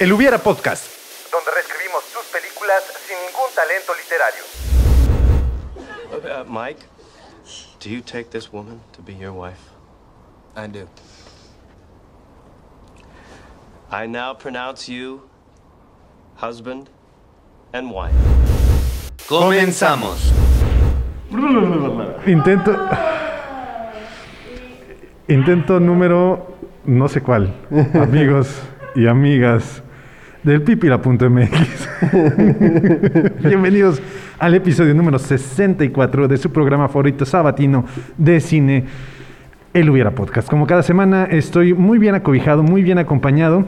El Hubiera Podcast. donde reescribimos tus películas sin ningún talento literario. Uh, Mike, do you take this woman to be your wife? I do. I now pronounce you husband and wife. Comenzamos. Intento. Intento número no sé cuál. Amigos y amigas del pipila.mx. Bienvenidos al episodio número 64 de su programa favorito sabatino de cine. El Hubiera Podcast. Como cada semana estoy muy bien acobijado, muy bien acompañado.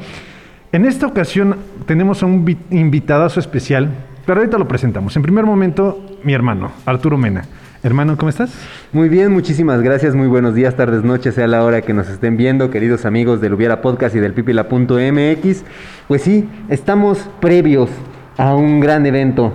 En esta ocasión tenemos a un vi- invitadazo especial, pero ahorita lo presentamos. En primer momento, mi hermano, Arturo Mena. Hermano, ¿cómo estás? Muy bien, muchísimas gracias. Muy buenos días, tardes, noches, sea la hora que nos estén viendo, queridos amigos del Hubiera Podcast y del Pipila.mx. Pues sí, estamos previos a un gran evento.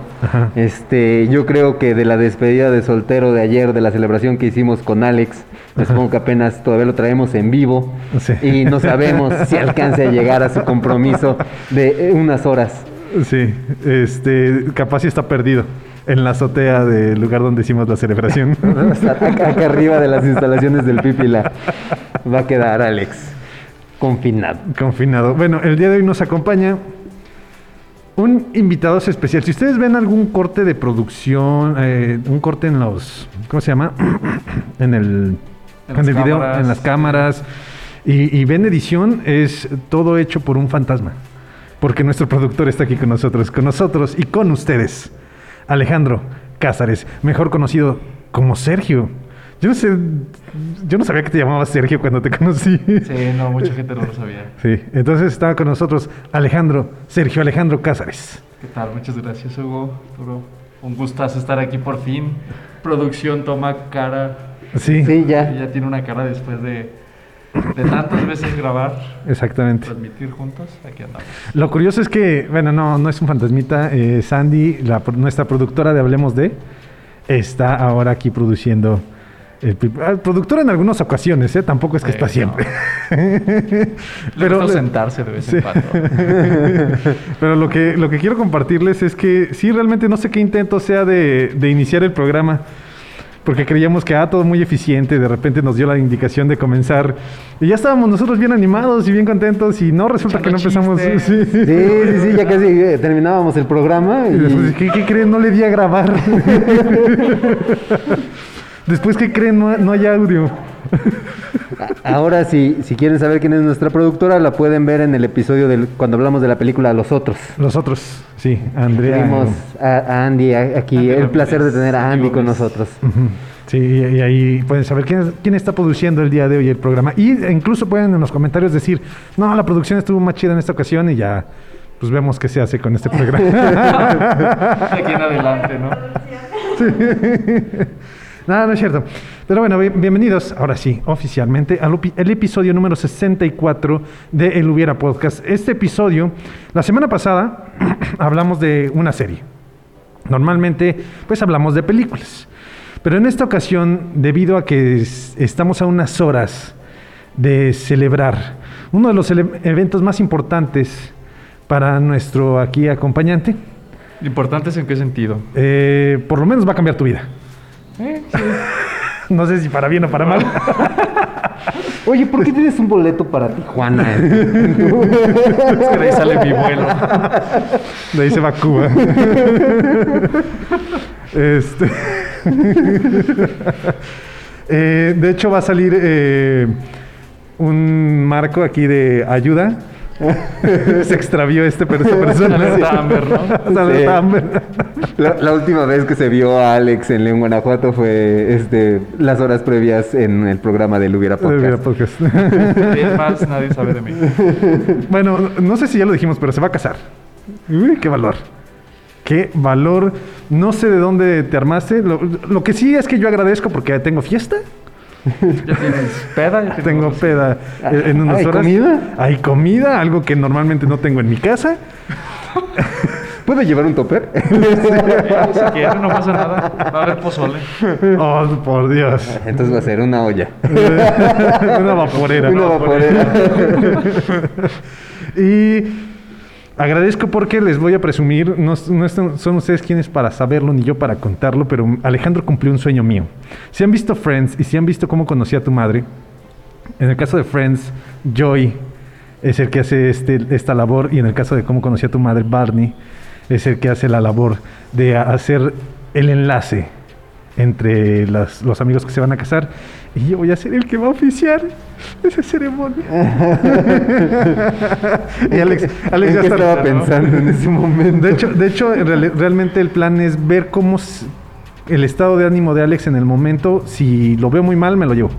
Este, yo creo que de la despedida de soltero de ayer, de la celebración que hicimos con Alex, me supongo que apenas todavía lo traemos en vivo Sí. y no sabemos si alcance a llegar a su compromiso de unas horas. Sí, este, capaz sí está perdido en la azotea del lugar donde hicimos la celebración. Acá, acá arriba de las instalaciones del Pipila va a quedar Alex confinado. Confinado. Bueno, el día de hoy nos acompaña un invitado especial. Si ustedes ven algún corte de producción, eh, un corte en los, ¿cómo se llama? en el, En el video, cámaras. en las cámaras, y, y ven edición, es todo hecho por un fantasma. Porque nuestro productor está aquí con nosotros, con nosotros y con ustedes. Alejandro Cázares, mejor conocido como Sergio. Yo no sé, yo no sabía que te llamabas Sergio cuando te conocí. Sí, no, mucha gente no lo sabía. Sí, entonces estaba con nosotros Alejandro, Sergio Alejandro Cázares. ¿Qué tal? Muchas gracias, Hugo. Un gustazo estar aquí por fin. Producción toma cara. Sí, Sí, ya. Ya tiene una cara después de, de tantas veces grabar, exactamente. transmitir juntos. Aquí andamos. Lo curioso es que, bueno, no, no es un fantasmita. eh, Sandy, la nuestra productora de Hablemos de, está ahora aquí produciendo. El, pi- ah, productora en algunas ocasiones, ¿eh? tampoco es que Sí, está no. siempre. Le gusta sentarse de vez en cuando. Pero lo que, lo que quiero compartirles es que sí, realmente no sé qué intento sea de, de iniciar el programa. Porque creíamos que ah, todo muy eficiente, de repente nos dio la indicación de comenzar. Y ya estábamos nosotros bien animados y bien contentos. Y no, resulta que no empezamos. Sí. Sí, sí, sí, ya casi eh, terminábamos el programa Y después, y ¿qué, qué creen? No le di a grabar. después, ¿qué creen? No, no hay audio. ahora si, si quieren saber quién es nuestra productora, la pueden ver en el episodio del, cuando hablamos de la película Los Otros. Los otros, sí, Andrea. Tuvimos a, a Andy aquí, Andy el placer de tener a Andy con nosotros. Sí, y, y ahí pueden saber quién, es- quién está produciendo el día de hoy el programa. Y e incluso pueden en los comentarios decir, no, la producción estuvo más chida en esta ocasión y ya, pues vemos qué se hace con este programa. De aquí en adelante, ¿no? No, no es cierto. Pero bueno, bien- bienvenidos, ahora sí, oficialmente, al el episodio número 64 de El Hubiera Podcast. Este episodio, la semana pasada, hablamos de una serie. Normalmente, pues hablamos de películas. Pero en esta ocasión, debido a que es- estamos a unas horas de celebrar uno de los eventos más importantes para nuestro aquí acompañante, ¿Importantes en qué sentido? eh, por lo menos va a cambiar tu vida. No sé si para bien o para mal. Oye, ¿por qué tienes un boleto para Tijuana? Es que de ahí sale mi vuelo. De ahí se va a Cuba. este. Eh, de hecho, va a salir eh, un marco aquí de ayuda. se extravió este per- esta persona. ¿no? Sí. Amber. La, la última vez que se vio a Alex en León, Guanajuato fue este, las horas previas en el programa del Hubiera Podcast. Podcast. Es más, nadie sabe de mí. bueno, no sé si ya lo dijimos, pero se va a casar. Uy, qué valor. Qué valor. No sé de dónde te armaste. Lo, lo que sí es que yo agradezco porque tengo fiesta. ¿Ya tienes peda? ¿Ya tienes Tengo peda en unas ¿Hay horas. comida? Hay comida, algo que normalmente no tengo en mi casa. ¿Puedo llevar un topper? Si quieren, no pasa nada. Va a haber pozole. Oh, por Dios. Entonces va a ser una olla. Una vaporera. una vaporera. Y Agradezco porque les voy a presumir, no, no son ustedes quienes para saberlo ni yo para contarlo, pero Alejandro cumplió un sueño mío. Si han visto Friends y si han visto cómo conocí a tu madre, en el caso de Friends, Joy es el que hace este, esta labor y en el caso de cómo conocí a tu madre, Barney es el que hace la labor de hacer el enlace entre las- los amigos que se van a casar y yo voy a ser el que va a oficiar esa ceremonia. y Alex, Alex ¿En ya estaba pensando en ese momento? de hecho, de hecho en reali- realmente el plan es ver cómo el estado de ánimo de Alex en el momento. Si lo veo muy mal, me lo llevo.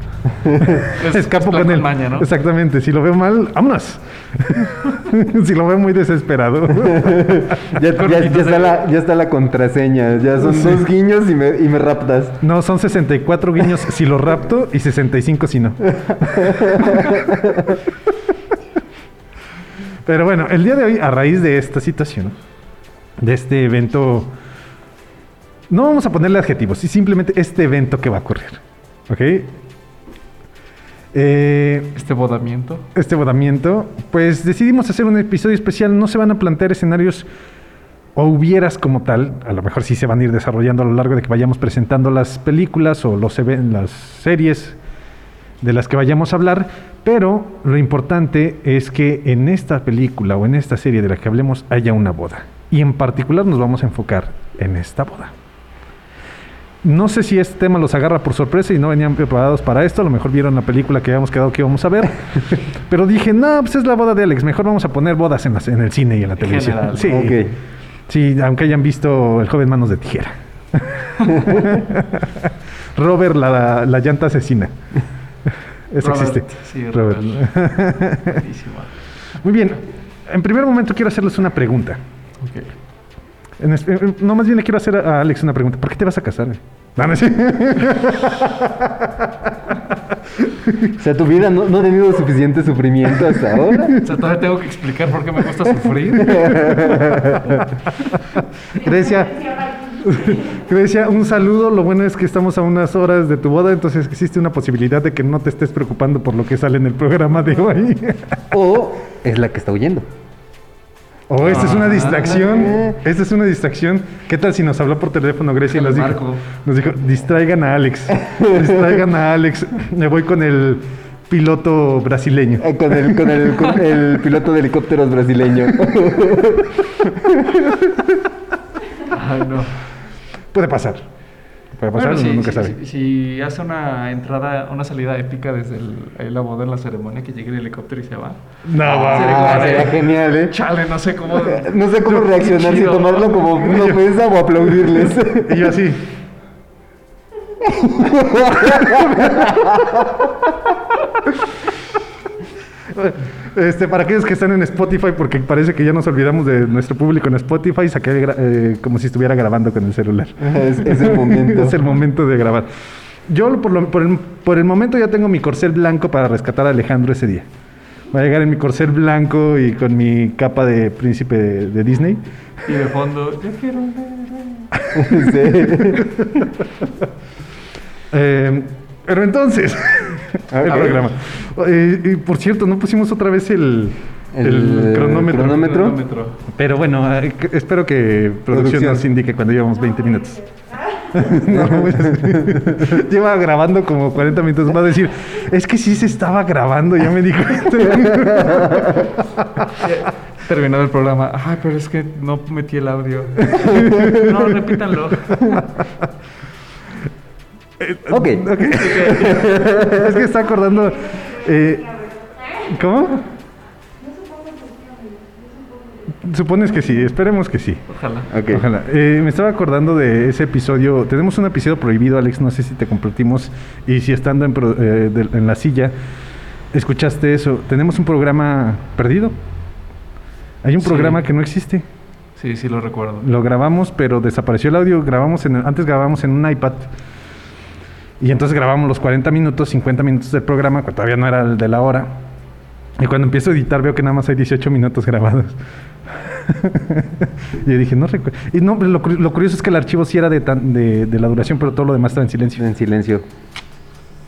Es- Escapo es con él. maña, ¿no? Exactamente. Si lo veo mal, vámonos. si lo veo muy desesperado. Ya, ya- ya está la, ya está la contraseña. Ya son dos guiños y me, y me raptas. no, son 64 guiños si lo rapto y 65 si no. Pero bueno, el día de hoy, a raíz de esta situación, de este evento, no vamos a ponerle adjetivos, y simplemente este evento que va a ocurrir. ¿Ok? Eh, Este bodamiento. este bodamiento, pues decidimos hacer un episodio especial. No se van a plantear escenarios o hubieras como tal. A lo mejor sí se van a ir desarrollando a lo largo de que vayamos presentando las películas o los las series de las que vayamos a hablar. Pero lo importante es que en esta película o en esta serie de la que hablemos haya una boda. Y en particular nos vamos a enfocar en esta boda. No sé si este tema los agarra por sorpresa y no venían preparados para esto. A lo mejor vieron la película que habíamos quedado que íbamos a ver. Pero dije, no, pues es la boda de Alex. Mejor vamos a poner bodas en, el cine y en la televisión. general. Sí, sí, aunque hayan visto El joven manos de tijera. Robert, la, la llanta asesina. Eso Robert, existe. sí, Robert. Muy bien. En primer momento quiero hacerles una pregunta. En eh, no, más bien le quiero hacer a Alex una pregunta. ¿Por qué te vas a casar? No, no es- O sea, tu vida no, no ha tenido suficiente sufrimiento hasta ahora. O sea, todavía tengo que explicar por qué me gusta sufrir. Grecia, Grecia, un saludo. Lo bueno es que estamos a unas horas de tu boda, entonces existe una posibilidad de que no te estés preocupando por lo que sale en el programa de hoy. O es la que está huyendo. O esta es una Ah, distracción. Esta es una distracción. ¿Qué tal si nos habló por teléfono Grecia y nos dijo, marco. nos dijo, distraigan a Alex, distraigan a Alex. Me voy con el piloto brasileño. Eh, Con el, con el, con el piloto de helicópteros brasileño. Ay, no. Puede pasar. Puede pasar, Bueno, uno si, nunca si- sabe. si- si hace una entrada, una salida épica desde el, ahí la boda en la ceremonia, que llegue el helicóptero y se va. No, Ah, va. sería genial, ¿eh? Chale, no sé cómo. No sé cómo reaccionar, si tomarlo como una ofensa o aplaudirles. Y yo así. Este, para aquellos que están en Spotify, porque parece que ya nos olvidamos de nuestro público en Spotify, saqué eh, como si estuviera grabando con el celular. Es, es el momento. es el momento de grabar. Yo por, lo- por el, por el momento ya tengo mi corcel blanco para rescatar a Alejandro ese día. Voy a llegar en mi corcel blanco y con mi capa de príncipe de, de Disney. Y de fondo, yo quiero ver. Sí. Eh, pero entonces, el Ok. programa. Eh, por cierto, no pusimos otra vez el, el El, cronómetro. cronómetro. Cronómetro. Pero bueno, eh, espero que producción, Producción. nos indique cuando llevamos 20 minutos. No, pues, lleva grabando como 40 minutos. Va a decir, es que sí se estaba grabando, ya me dijo. Terminado el programa. Ay, pero es que no metí el audio. No, repítanlo. Ok. Ok. es que está acordando. eh, ¿Cómo? Supones que sí, esperemos que sí. Ojalá. Ok. Ojalá. Eh, me estaba acordando de ese episodio. Tenemos un episodio prohibido, Alex. No sé si te compartimos y si estando en, pro- eh, del- en la silla escuchaste eso. Tenemos un programa perdido. Hay un Sí. programa que no existe. Sí, sí lo recuerdo. Lo grabamos, pero desapareció el audio. Grabamos en, antes grabamos en un iPad. Y entonces grabamos los 40 minutos, 50 minutos del programa, que todavía no era el de la hora. Y cuando empiezo a editar veo que nada más hay 18 minutos grabados. y yo dije, no recuerdo. Y no, lo, lo curioso es que el archivo sí era de, tan- de, de la duración, pero todo lo demás estaba en silencio. En silencio.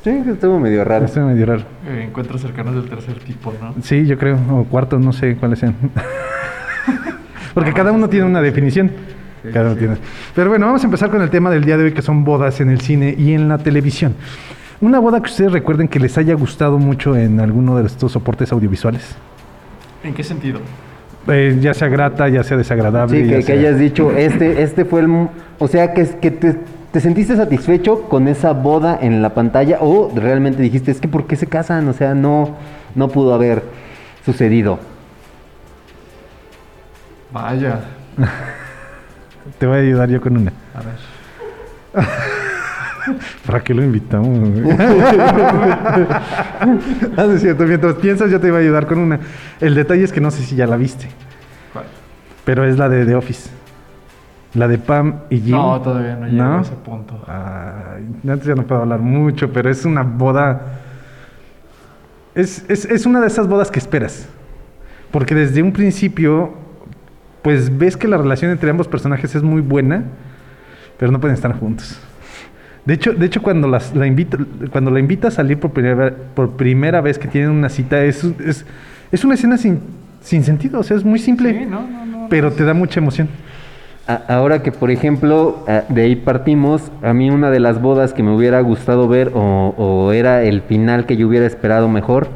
Sí, estuvo medio raro. Esto medio raro. Eh, encuentros cercanos del tercer tipo, ¿no? Sí, yo creo. O cuartos, no sé cuáles sean. Porque cada uno tiene una definición. Cada uno tiene. Pero bueno, vamos a empezar con el tema del día de hoy, que son bodas en el cine y en la televisión. Una boda que ustedes recuerden que les haya gustado mucho en alguno de estos soportes audiovisuales. ¿En qué sentido? Eh, ya sea grata, ya sea desagradable. Sí, que, que sea- hayas dicho, este, este fue el... O sea, que, que te, te sentiste satisfecho con esa boda en la pantalla o realmente dijiste, es que ¿por qué se casan? O sea, no, no pudo haber sucedido. Vaya. Te voy a ayudar yo con una. A ver. ¿Para qué lo invitamos? ah, es cierto. Mientras piensas, yo te iba a ayudar con una. El detalle es que no sé si ya la viste, ¿Cuál? pero es la de The Office. La de Pam y Jim. No, todavía no llego ¿No? a ese punto. Antes ya no puedo hablar mucho, pero es una boda. Es, es, es una de esas bodas que esperas. Porque desde un principio, pues ves que la relación entre ambos personajes es muy buena, pero no pueden estar juntos. De hecho, de hecho cuando, las, la invita, cuando la invita a salir por primera, por primera vez que tienen una cita, es, es, es una escena sin, sin sentido, o sea, es muy simple, Sí, no, no, no. pero te da mucha emoción. Ahora que, por ejemplo, de ahí partimos, a mí una de las bodas que me hubiera gustado ver o, o era el final que yo hubiera esperado mejor,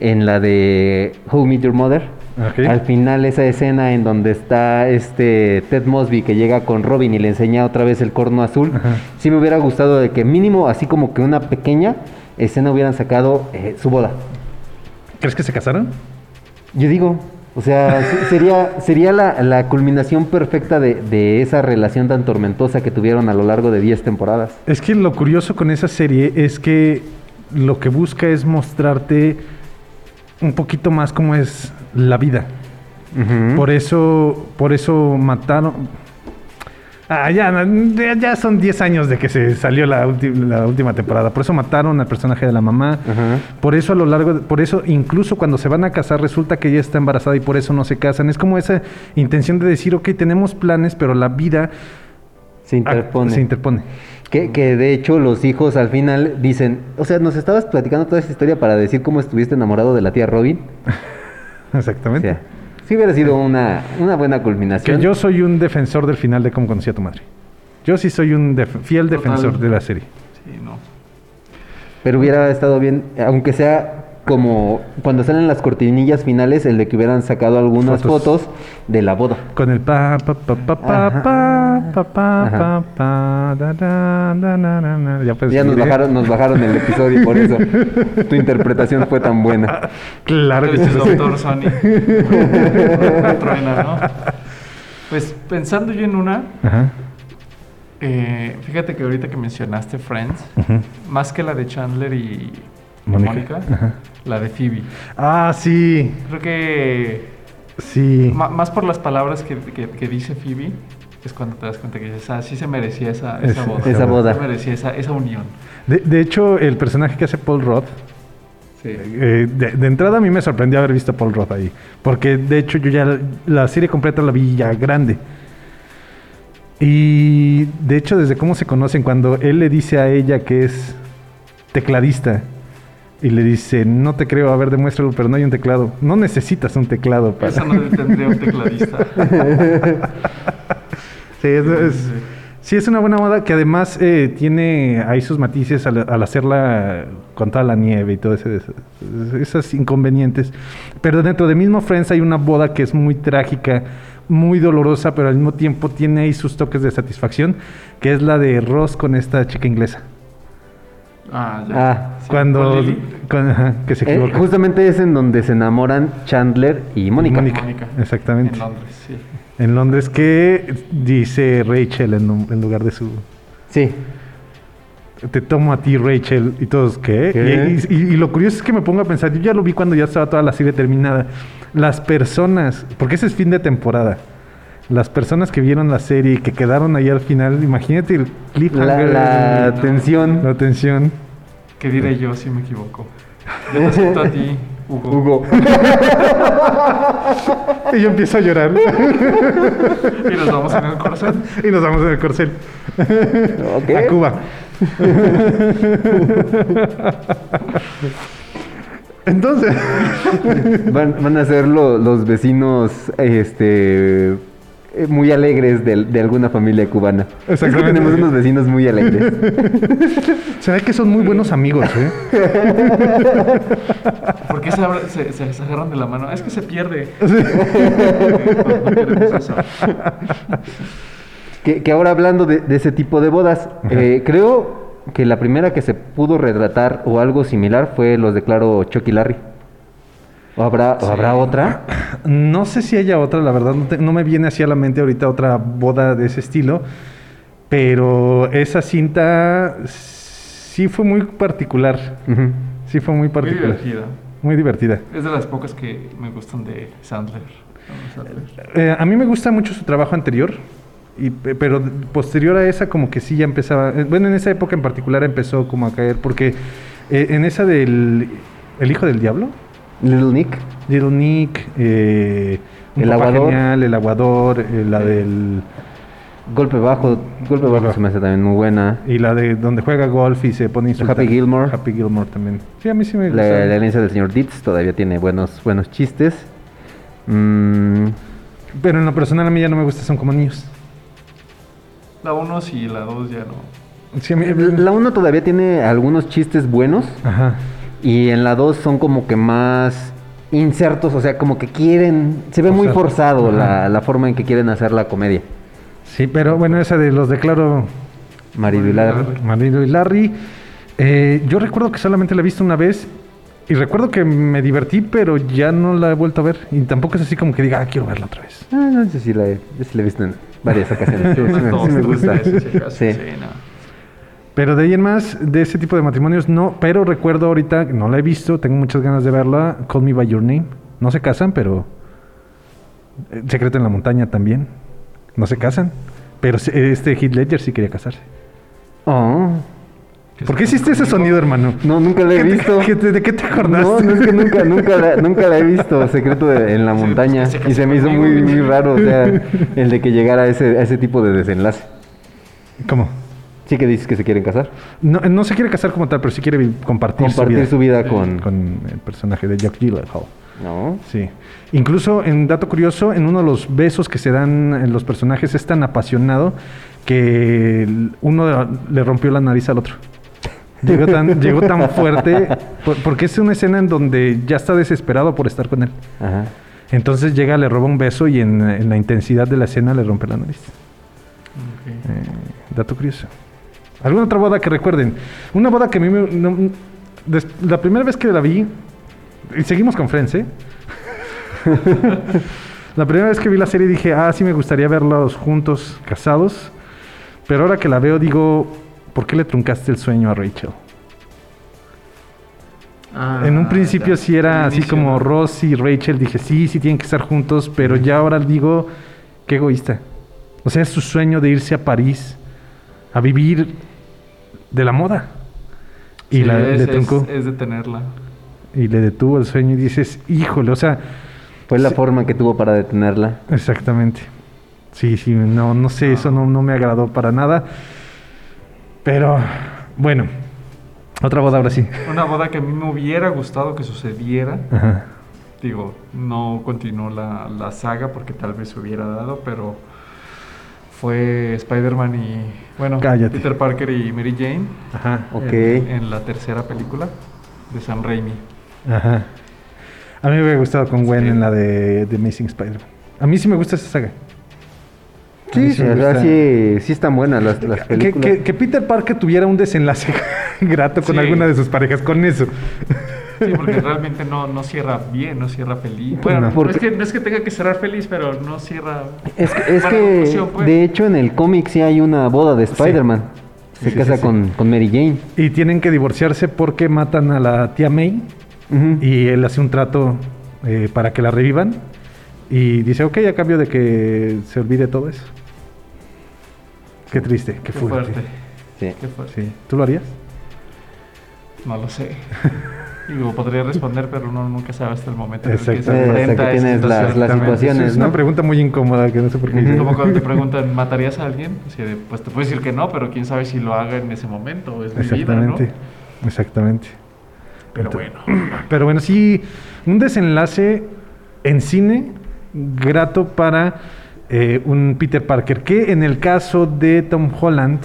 en la de Who Meet Your Mother. Al final esa escena en donde está este Ted Mosby que llega con Robin y le enseña otra vez el corno azul, Ajá. sí me hubiera gustado de que mínimo, así como que una pequeña escena hubieran sacado eh, su boda. ¿Crees que se casaron? Yo digo, o sea, se- sería, sería la, la culminación perfecta de, de esa relación tan tormentosa que tuvieron a lo largo de 10 temporadas. Es que lo curioso con esa serie es que lo que busca es mostrarte un poquito más cómo es la vida. Por eso, por eso mataron. Ah, ya, ya- son 10 años de que se salió la, la última temporada. Por eso mataron al personaje de la mamá. Por eso a lo largo, de- por eso incluso cuando se van a casar resulta que ella está embarazada y por eso no se casan. Es como esa intención de decir, ok, tenemos planes, pero la vida Se ah, interpone. se interpone. Que, que de hecho los hijos al final dicen, o sea, nos estabas platicando toda esta historia para decir cómo estuviste enamorado de la tía Robin. O Exactamente. sea, sí hubiera sido una, una buena Que culminación. yo soy un defensor del final de cómo conocí a tu madre. Yo sí soy un def- fiel Total. defensor de la serie. Sí, no. Pero hubiera estado bien, aunque sea como cuando salen las cortinillas finales, el de que hubieran sacado algunas Fotos. fotos, de la boda. Con el pa pa pa pa pa Ajá. pa pa pa Ajá. pa pa da, da, da, na, na, na. Ya puedes Ya nos ¿eh? bajaron, nos bajaron el episodio por eso. Tu interpretación fue tan buena. Claro que sí. doctor Sony. Truena, ¿no? Pues pensando yo en una, Ajá. eh, fíjate que ahorita que mencionaste Friends, ujú. más que la de Chandler y Mónica. Mónica, Ajá. La de Phoebe. Ah, sí. Creo que Sí. más por las palabras que, que- que dice Phoebe, es cuando te das cuenta que dices, ah, sí se merecía esa, esa Ese- boda. esa boda. Se merecía esa, esa unión. De, de hecho, el personaje que hace Paul Roth, Sí. eh, de, de entrada a mí me sorprendió haber visto a Paul Roth ahí. Porque de hecho yo ya la, la serie completa la vi ya grande. Y de hecho desde cómo se conocen, cuando él le dice a ella que es tecladista y le dice, no te creo, a ver, demuéstralo, pero no hay un teclado. No necesitas un teclado para... Eso no tendría un tecladista. Sí, es, es- sí, es una buena moda que además eh, tiene ahí sus matices al, al hacerla con toda la nieve y todo ese, esos inconvenientes. Pero dentro de mismo Friends hay una boda que es muy trágica, muy dolorosa, pero al mismo tiempo tiene ahí sus toques de satisfacción, que es la de Ross con esta chica inglesa. Ah, ya. Ah, Sí, Cuando... con ajá, que se Eh, equivoca. justamente es en donde se enamoran Chandler y Mónica. Mónica. Mónica. Exactamente. En Londres, sí. En Londres, que dice Rachel en, en lugar de su... Sí. te tomo a ti, Rachel, y todos, ¿qué? ¿Qué? Y, y- y lo curioso es que me pongo a pensar, yo ya lo vi cuando ya estaba toda la serie terminada. Las personas, porque ese es fin de temporada, las personas que vieron la serie y que quedaron ahí al final, imagínate el La, cliffhanger. la no. tensión. la tensión. ¿Qué diré yo si me equivoco? Yo te acepto a ti, Hugo. Hugo. Y yo empiezo a llorar. Y nos vamos en el corazón. y nos vamos en el corcel. Ok. A Cuba. Entonces, Van, van a ser lo- los vecinos este, muy alegres de, de alguna familia cubana. Es que Exactamente. tenemos unos vecinos muy alegres. se ve que son muy buenos amigos, ¿eh? ¿Por qué se, abra- se, se- se agarran de la mano? Es que se pierde. Que, que ahora hablando de, de ese tipo de bodas, eh, creo que la primera que se pudo retratar o algo similar fue los de Claro Chucky Larry. ¿O habrá, o habrá otra? No sé si haya otra, la verdad, no, te- no me viene así a la mente ahorita otra boda de ese estilo, pero esa cinta sí fue muy particular. Sí fue muy Muy particular. divertida. Muy divertida. Es de las pocas que me gustan de Sandler. Eh, a mí me gusta mucho su trabajo anterior, y, pero posterior a esa como que sí ya empezaba, eh, bueno, en esa época en particular empezó como a caer, porque eh, en esa del El Hijo del Diablo, Little Nick. Little Nick, eh, El Aguador. Genial, El Aguador, eh, la del... Golpe bajo. Golpe bajo se me hace también muy buena. Y la de donde juega golf y se pone a insultar. Happy Gilmore. Happy Gilmore también. Sí, a mí sí me gusta. La, la herencia del señor Ditz todavía tiene buenos, buenos chistes. Mm, Pero en lo personal a mí ya no me gusta, son como niños. La 1 sí, la 2 ya no. Sí, a mí- la 1 todavía tiene algunos chistes buenos. Ajá. Y en la 2 son como que más insertos, o sea, como que quieren. Se ve muy forzado la, la forma en que quieren hacer la comedia. Sí, pero bueno, esa de los declaro Marido y Larry. Marido y Larry. eh, yo recuerdo que solamente la he visto una vez y recuerdo que me divertí, pero ya no la he vuelto a ver. Y tampoco es así como que diga, ah, quiero verla otra vez. Ah, no sé si la he, yo sí la he visto en varias ocasiones. Sí, sí me, sí gusta. Sí. Sí, no. Pero de ahí en más, de ese tipo de matrimonios, no. Pero recuerdo ahorita, no la he visto, tengo muchas ganas de verla. Call Me By Your Name. No se casan, pero. eh, Secreto en la montaña también. No se casan. Pero este Heath Ledger sí quería casarse. Oh. ¿Por qué hiciste ese sonido, hermano? No, nunca la he ¿Qué te- visto. qué te- ¿De qué te acordaste? No, no es que nunca, nunca, la, nunca la he visto, Secreto de- en la Sí, montaña. pues, se y se me hizo muy, muy raro, o sea, el de que llegara a ese, a ese tipo de desenlace. ¿Cómo? Sí que dices que se quieren casar. No, no se quiere casar como tal, pero sí quiere compartir, Compartir su vida Sí. con... con el personaje de Jack Gyllenhaal. No. Sí. Incluso, en dato curioso, en uno de los besos que se dan en los personajes es tan apasionado que uno le rompió la nariz al otro. Llegó tan, llegó tan fuerte, por- porque es una escena en donde ya está desesperado por estar con él. Ajá. Entonces llega, le roba un beso y en, en la intensidad de la escena le rompe la nariz. Ok. Eh, dato curioso. ¿Alguna otra boda que recuerden? Una boda que a mí me... no- des- la primera vez que la vi... Y seguimos con Friends, ¿eh? la primera vez que vi la serie dije, ah, sí me gustaría verlos juntos, casados. Pero ahora que la veo digo, ¿por qué le truncaste el sueño a Rachel? Ah, en un principio ya. sí era así inicio, como ¿no? Ross y Rachel. Dije, sí, sí tienen que estar juntos. Pero ya ahora digo, qué egoísta. O sea, es su sueño de irse a París a vivir de la moda. Y Sí, la, es, le es- truncó. es detenerla. Y le detuvo el sueño y dices, híjole, o sea, Fue la forma que tuvo para detenerla. exactamente. Sí, sí, no, no sé, eso no, no me agradó para nada. Pero, bueno, otra boda ahora sí. Una boda que a mí me hubiera gustado que sucediera. Ajá. Digo, no continuó la, la saga porque tal vez se hubiera dado, pero fue Spider-Man y, bueno, Cállate. Peter Parker y Mary Jane Ajá. Ok. en, en la tercera película de Sam Raimi. Ajá. A mí me hubiera gustado con Gwen Sí. en la de, de Amazing Spider-Man. A mí sí me gusta esa saga. Sí, sí, sí, sí están buenas las, las Que, películas. que- que Peter Parker tuviera un desenlace grato con Sí. alguna de sus parejas, con eso. Sí, porque realmente no, no cierra bien, no cierra feliz. Bueno, No. es que, no es que tenga que cerrar feliz, pero no cierra. Es que, es que, pues. de hecho, en el cómic sí hay una boda de Spider-Man. Se Sí, casa sí, sí. Con, con Mary Jane. Y tienen que divorciarse porque matan a la tía May y él hace un trato eh, para que la revivan. Y dice, ok, a cambio de que se olvide todo eso. Qué triste, qué, Qué fuerte. fuerte. Sí. Qué fuerte. Sí. ¿Tú lo harías? No lo sé. Digo, podría responder, pero uno nunca sabe hasta el momento en el que Exacto. se enfrenta que tienes las- las Exactamente. situaciones, Es una ¿no? pregunta muy incómoda que no sé por qué. Como cuando te preguntan, ¿matarías a alguien? Así de, pues te puedo decir que no, pero quién sabe si lo haga en ese momento. Es mi vida, ¿no? Exactamente. Exactamente. Pero Ento- bueno. Pero bueno, sí, un desenlace en cine grato para eh, un Peter Parker, que en el caso de Tom Holland,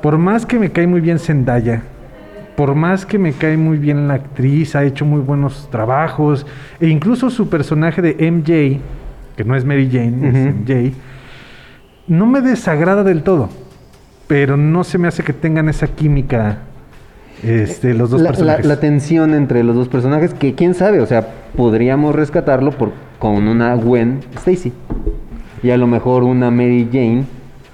por más que me cae muy bien Zendaya, por más que me cae muy bien la actriz, ha hecho muy buenos trabajos, e incluso su personaje de MJ, que no es Mary Jane, es. MJ, no me desagrada del todo, pero no se me hace que tengan esa química este, los dos la, la- personajes. la tensión entre los dos personajes, que quién sabe, o sea, podríamos rescatarlo por, con una Gwen Stacy. Y a lo mejor una Mary Jane,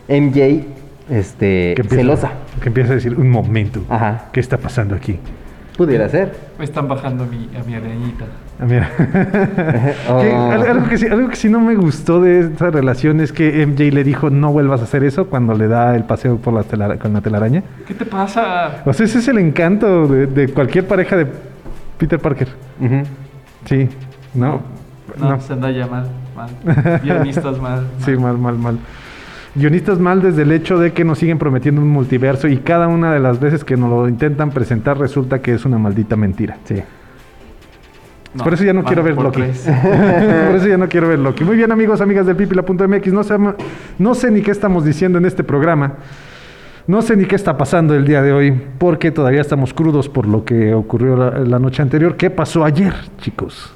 MJ, este, que empieza, celosa. Que empieza a decir, un momento, Ajá. ¿qué está pasando aquí? Pudiera ser. Me están bajando a mi, a mi arañita. Ah, mira. Oh. Que algo, que sí, algo que sí no me gustó de esta relación es que MJ le dijo no vuelvas a hacer eso cuando le da el paseo por la telara- con la telaraña. ¿Qué te pasa? O sea, ese es el encanto de, de cualquier pareja de Peter Parker. Sí, no. No, no. Zendaya mal, mal. Guionistas mal. Sí, mal, mal, mal. Guionistas mal desde el hecho de que nos siguen prometiendo un multiverso y cada una de las veces que nos lo intentan presentar resulta que es una maldita mentira. Sí. No, por eso ya no quiero ver por Loki. por eso ya no quiero ver Loki. Muy bien, amigos, amigas del pipila.mx. No sé, no sé ni qué estamos diciendo en este programa. No sé ni qué está pasando el día de hoy, porque todavía estamos crudos por lo que ocurrió la, la noche anterior. ¿Qué pasó ayer, chicos?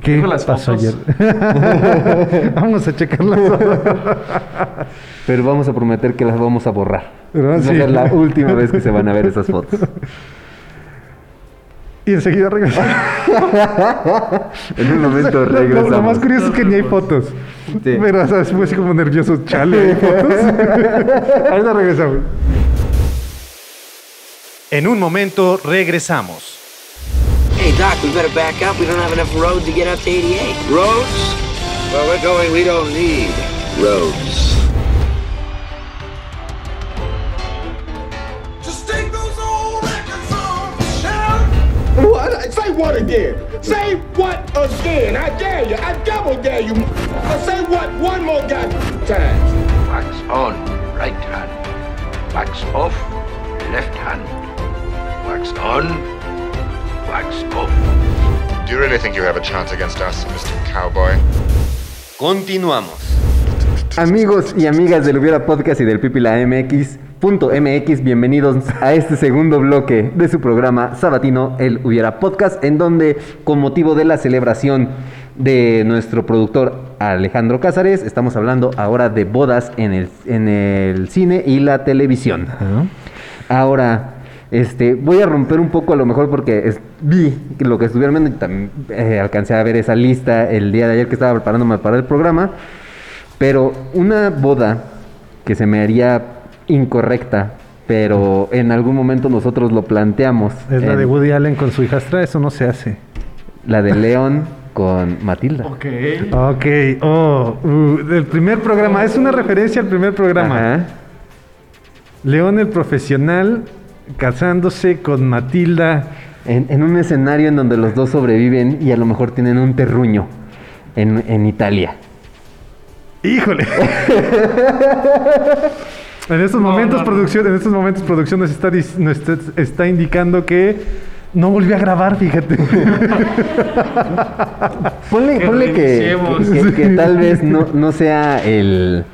¿Qué las pasó fotos. ayer? Vamos a checarlas. Pero vamos a prometer que las vamos a borrar. Sí. ser la última vez que se van a ver esas fotos. y enseguida regresamos. En un momento Lo- lo- regresamos. Lo, más curioso es que ni hay fotos. Sí. Pero. Fue así como nervioso. Chale, ¿hay fotos? Ahorita regresamos. En un momento regresamos. Hey, Doc, we better back up. We don't have enough road to get up to 88. Roads? Well, we're going, we don't need roads. Just take those old records off the shelf. What? Say what again? Say what again? I dare you. I double dare you. I say what one more goddamn time. Wax on, right hand. Wax off, left hand. Wax on, wax off. Do you really think you have a chance against us, Mr. Cowboy? Continuamos. Amigos y amigas del Hubiera Podcast y del Pipila MX. Punto MX, bienvenidos a este segundo bloque de su programa sabatino El Hubiera Podcast, en donde con motivo de la celebración de nuestro productor Alejandro Cázares, estamos hablando ahora de bodas en el, en el cine y la televisión. Ahora, este, voy a romper un poco a lo mejor porque es- vi que lo que estuvieron viendo y también eh, alcancé a ver esa lista el día de ayer que estaba preparándome para el programa. Pero una boda que se me haría incorrecta, pero en algún momento nosotros lo planteamos. Es la en- de Woody Allen con su hijastra, eso no se hace. la de León con Matilda. Ok. Ok, oh, uh, el primer programa, es una referencia al primer programa. Ajá. León el profesional casándose con Matilda. En, en un escenario en donde los dos sobreviven y a lo mejor tienen un terruño en, en Italia. ¡Híjole! en estos No, momentos, no, no. producción, en estos momentos, producción nos está, nos está, está indicando que no volvió a grabar, fíjate. Ponle, Que ponle que, que- que tal vez no, no sea el,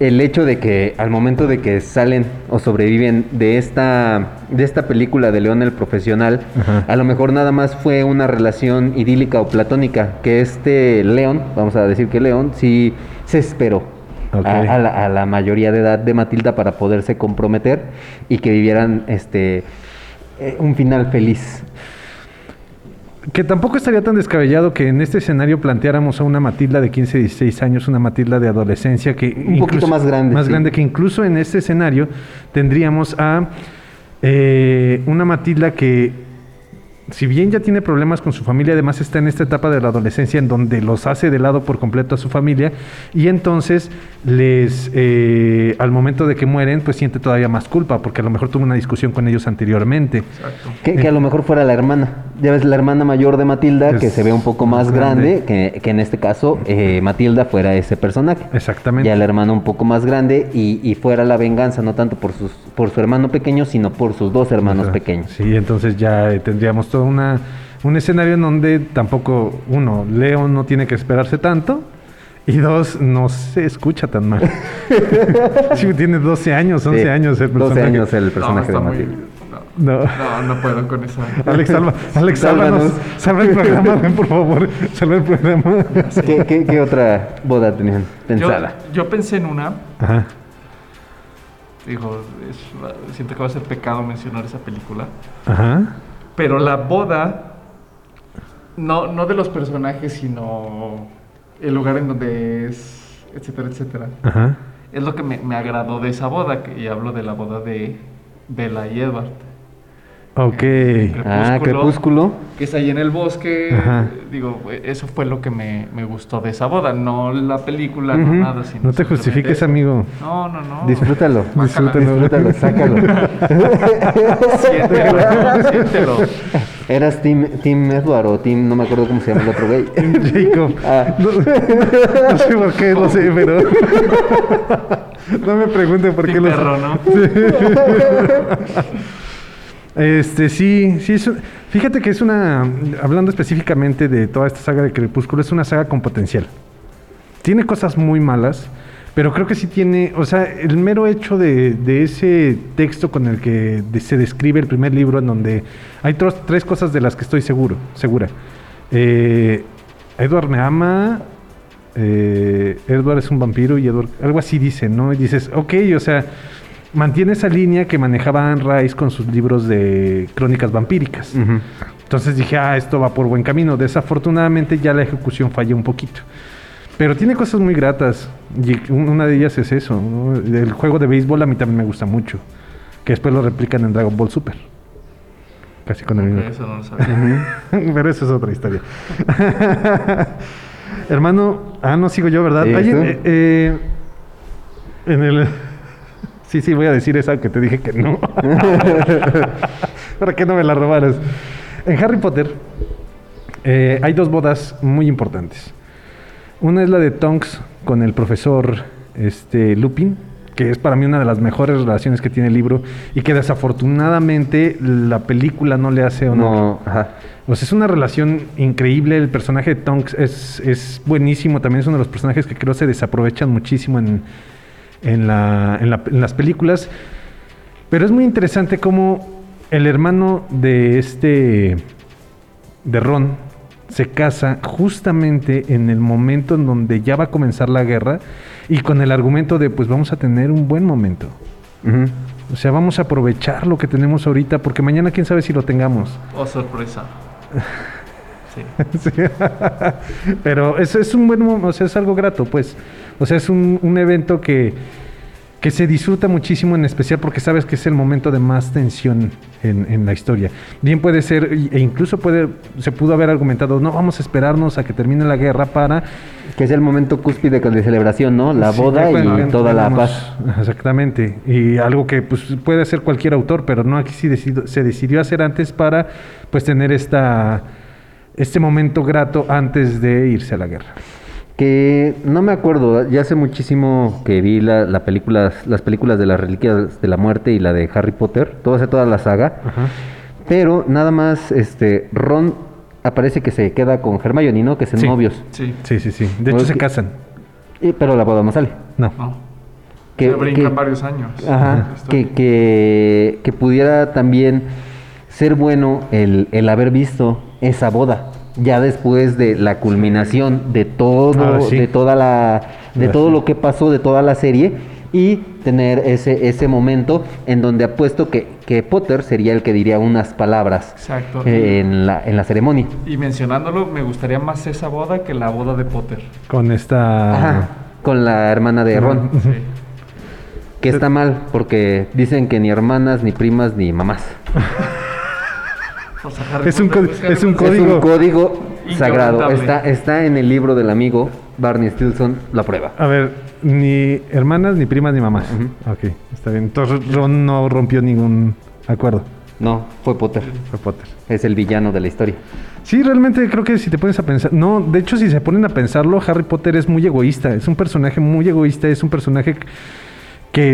el hecho de que al momento de que salen o sobreviven de esta, de esta película de León el Profesional, Ajá. a lo mejor nada más fue una relación idílica o platónica, que este León, vamos a decir que León, sí se esperó. Ok. A, a la, a la mayoría de edad de Matilda para poderse comprometer y que vivieran este eh, un final feliz. Que tampoco estaría tan descabellado que en este escenario planteáramos a una Matilda de 15, 16 años, una Matilda de adolescencia que... Un poquito más grande, Más sí. grande que incluso en este escenario tendríamos a eh, una Matilda que, si bien ya tiene problemas con su familia, además está en esta etapa de la adolescencia en donde los hace de lado por completo a su familia y entonces les, eh, al momento de que mueren, pues siente todavía más culpa porque a lo mejor tuvo una discusión con ellos anteriormente. Exacto. Que, que a lo mejor fuera la hermana Ya ves la hermana mayor de Matilda que se ve un poco más grande, grande. que, que en este caso eh, Matilda fuera ese personaje. Exactamente. Ya la hermana un poco más grande y, y fuera la venganza no tanto por sus por su hermano pequeño, sino por sus dos hermanos pequeños. Sí, entonces ya eh, tendríamos todo una, un escenario en donde tampoco, uno, Leo no tiene que esperarse tanto. Y dos, no se escucha tan mal. sí, tiene 12 años, 11 Sí, años el 12 personaje. años el personaje de muy- Matilda. No. No, no puedo con esa. Alex, salva, Alex, Sálvanos. sálvanos. Salva el programa, ven, por favor. Salva el programa. ¿Qué, qué, qué otra boda tenían Yo, pensada? yo pensé en una, Ajá. digo, es- siento que va a ser pecado mencionar esa película, Ajá. pero la boda, no, no de los personajes, sino el lugar en donde es, etcétera, etcétera. Ajá. Es lo que me, me agradó de esa boda, que, y hablo de la boda de Bella y Edward. Ok. Ah, Crepúsculo. Que es ahí en el bosque. Ajá. Digo, eso fue lo que me, me gustó de esa boda. No la película, no nada. Sino No te justifiques, amigo. No, no, no. Disfrútalo. Disfrútalo. Disfrútalo, sácalo. Siéntelo, siéntelo. ¿Eras Team, team Edward o Team, no me acuerdo cómo se llama el otro güey? Jacob. Ah. No, no sé por qué, no sé, pero. no me pregunten por qué Team perro, ¿no? Este, sí, sí, es, fíjate que es una, hablando específicamente de toda esta saga de Crepúsculo, es una saga con potencial. Tiene cosas muy malas, pero creo que sí tiene, o sea, el mero hecho de, de ese texto con el que se describe el primer libro, en donde hay tros- tres cosas de las que estoy seguro, segura. Eh, Edward me ama, eh, Edward es un vampiro y Edward, algo así dice, ¿no? Y dices, ok, o sea, mantiene esa línea que manejaba Anne Rice con sus libros de crónicas vampíricas. Entonces dije, ah, esto va por buen camino. Desafortunadamente ya la ejecución falló un poquito. Pero tiene cosas muy gratas. Y un- una de ellas es eso. ¿no? El juego de béisbol a mí también me gusta mucho. Que después lo replican en Dragon Ball Super. Casi con el Ok, mismo. eso no lo sabía. Pero eso es otra historia. Hermano, ah, no sigo yo, ¿verdad? Eh, eh, en el. Sí, sí, voy a decir esa que te dije que no. Para que no me la robaras. En Harry Potter eh, hay dos bodas muy importantes. Una es la de Tonks con el profesor este, Lupin, que es para mí una de las mejores relaciones que tiene el libro y que desafortunadamente la película no le hace honor. No, ajá. Pues es una relación increíble. El personaje de Tonks es, es buenísimo. También es uno de los personajes que creo se desaprovechan muchísimo en, en, la- en la- en las películas. Pero es muy interesante cómo el hermano de este. de Ron se casa justamente en el momento en donde ya va a comenzar la guerra y con el argumento de pues vamos a tener un buen momento. O sea, vamos a aprovechar lo que tenemos ahorita porque mañana quién sabe si lo tengamos. Oh, sorpresa. Sí. Sí. Pero es, es un buen mo- o sea, es algo grato, pues. O sea, es un, un evento que, que se disfruta muchísimo, en especial porque sabes que es el momento de más tensión en, en la historia. Bien puede ser, e incluso puede, se pudo haber argumentado, no, vamos a esperarnos a que termine la guerra para... Que es el momento cúspide de celebración, ¿no? La Sí, boda y toda la paz. Exactamente. Y algo que pues, puede hacer cualquier autor, pero no aquí sí decido- se decidió hacer antes para pues tener esta este momento grato antes de irse a la guerra. Que no me acuerdo, ya hace muchísimo que vi la, la película, las películas de las reliquias de la muerte y la de Harry Potter, toda, toda la saga. Pero nada más, este, Ron aparece que se queda con Hermione, ¿no? Que son Sí. novios. Sí. Sí, sí, sí. De hecho, Ok. se casan. Y- pero la boda no sale. No. No. Que, Se brincan que- varios años. Ajá, que, que, que pudiera también ser bueno el, el haber visto esa boda. Ya después de la culminación de todo, Ah, sí. de toda la, de todo sí. lo que pasó, de toda la serie, y tener ese, ese momento en donde apuesto que, que Potter sería el que diría unas palabras Exacto. eh, en, la, en la ceremonia. Y mencionándolo, me gustaría más esa boda que la boda de Potter. Con esta... Ajá, con la hermana de Ron. Sí. Que está mal, porque dicen que ni hermanas, ni primas, ni mamás. O sea, Harry Es un pues, es un Potter- Es Código. un código sagrado. Está, está en el libro del amigo Barney Stilson, la prueba. A ver, ni hermanas, ni primas, ni mamás. Ok, está bien. Entonces Ron no rompió ningún acuerdo. No, fue Potter. Fue Potter. Es el villano de la historia. Sí, realmente creo que si te pones a pensar, no, de hecho si se ponen a pensarlo, Harry Potter es muy egoísta, es un personaje muy egoísta, es un personaje que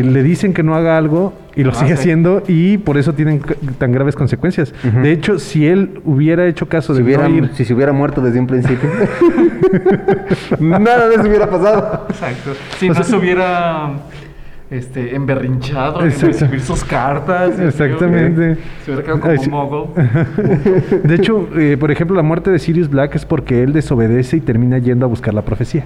le dicen que no haga algo y lo Ah, sigue sí. haciendo y por eso tienen tan graves consecuencias. De hecho, si él hubiera hecho caso Si, de hubiera, no ir, si se hubiera muerto desde un principio, nada de eso hubiera pasado. Exacto. Si no se hubiera este, emberrinchado en Exacto. recibir sus cartas. Exactamente. Se hubiera quedado como un mogul. de hecho, eh, por ejemplo, la muerte de Sirius Black es porque él desobedece y termina yendo a buscar la profecía.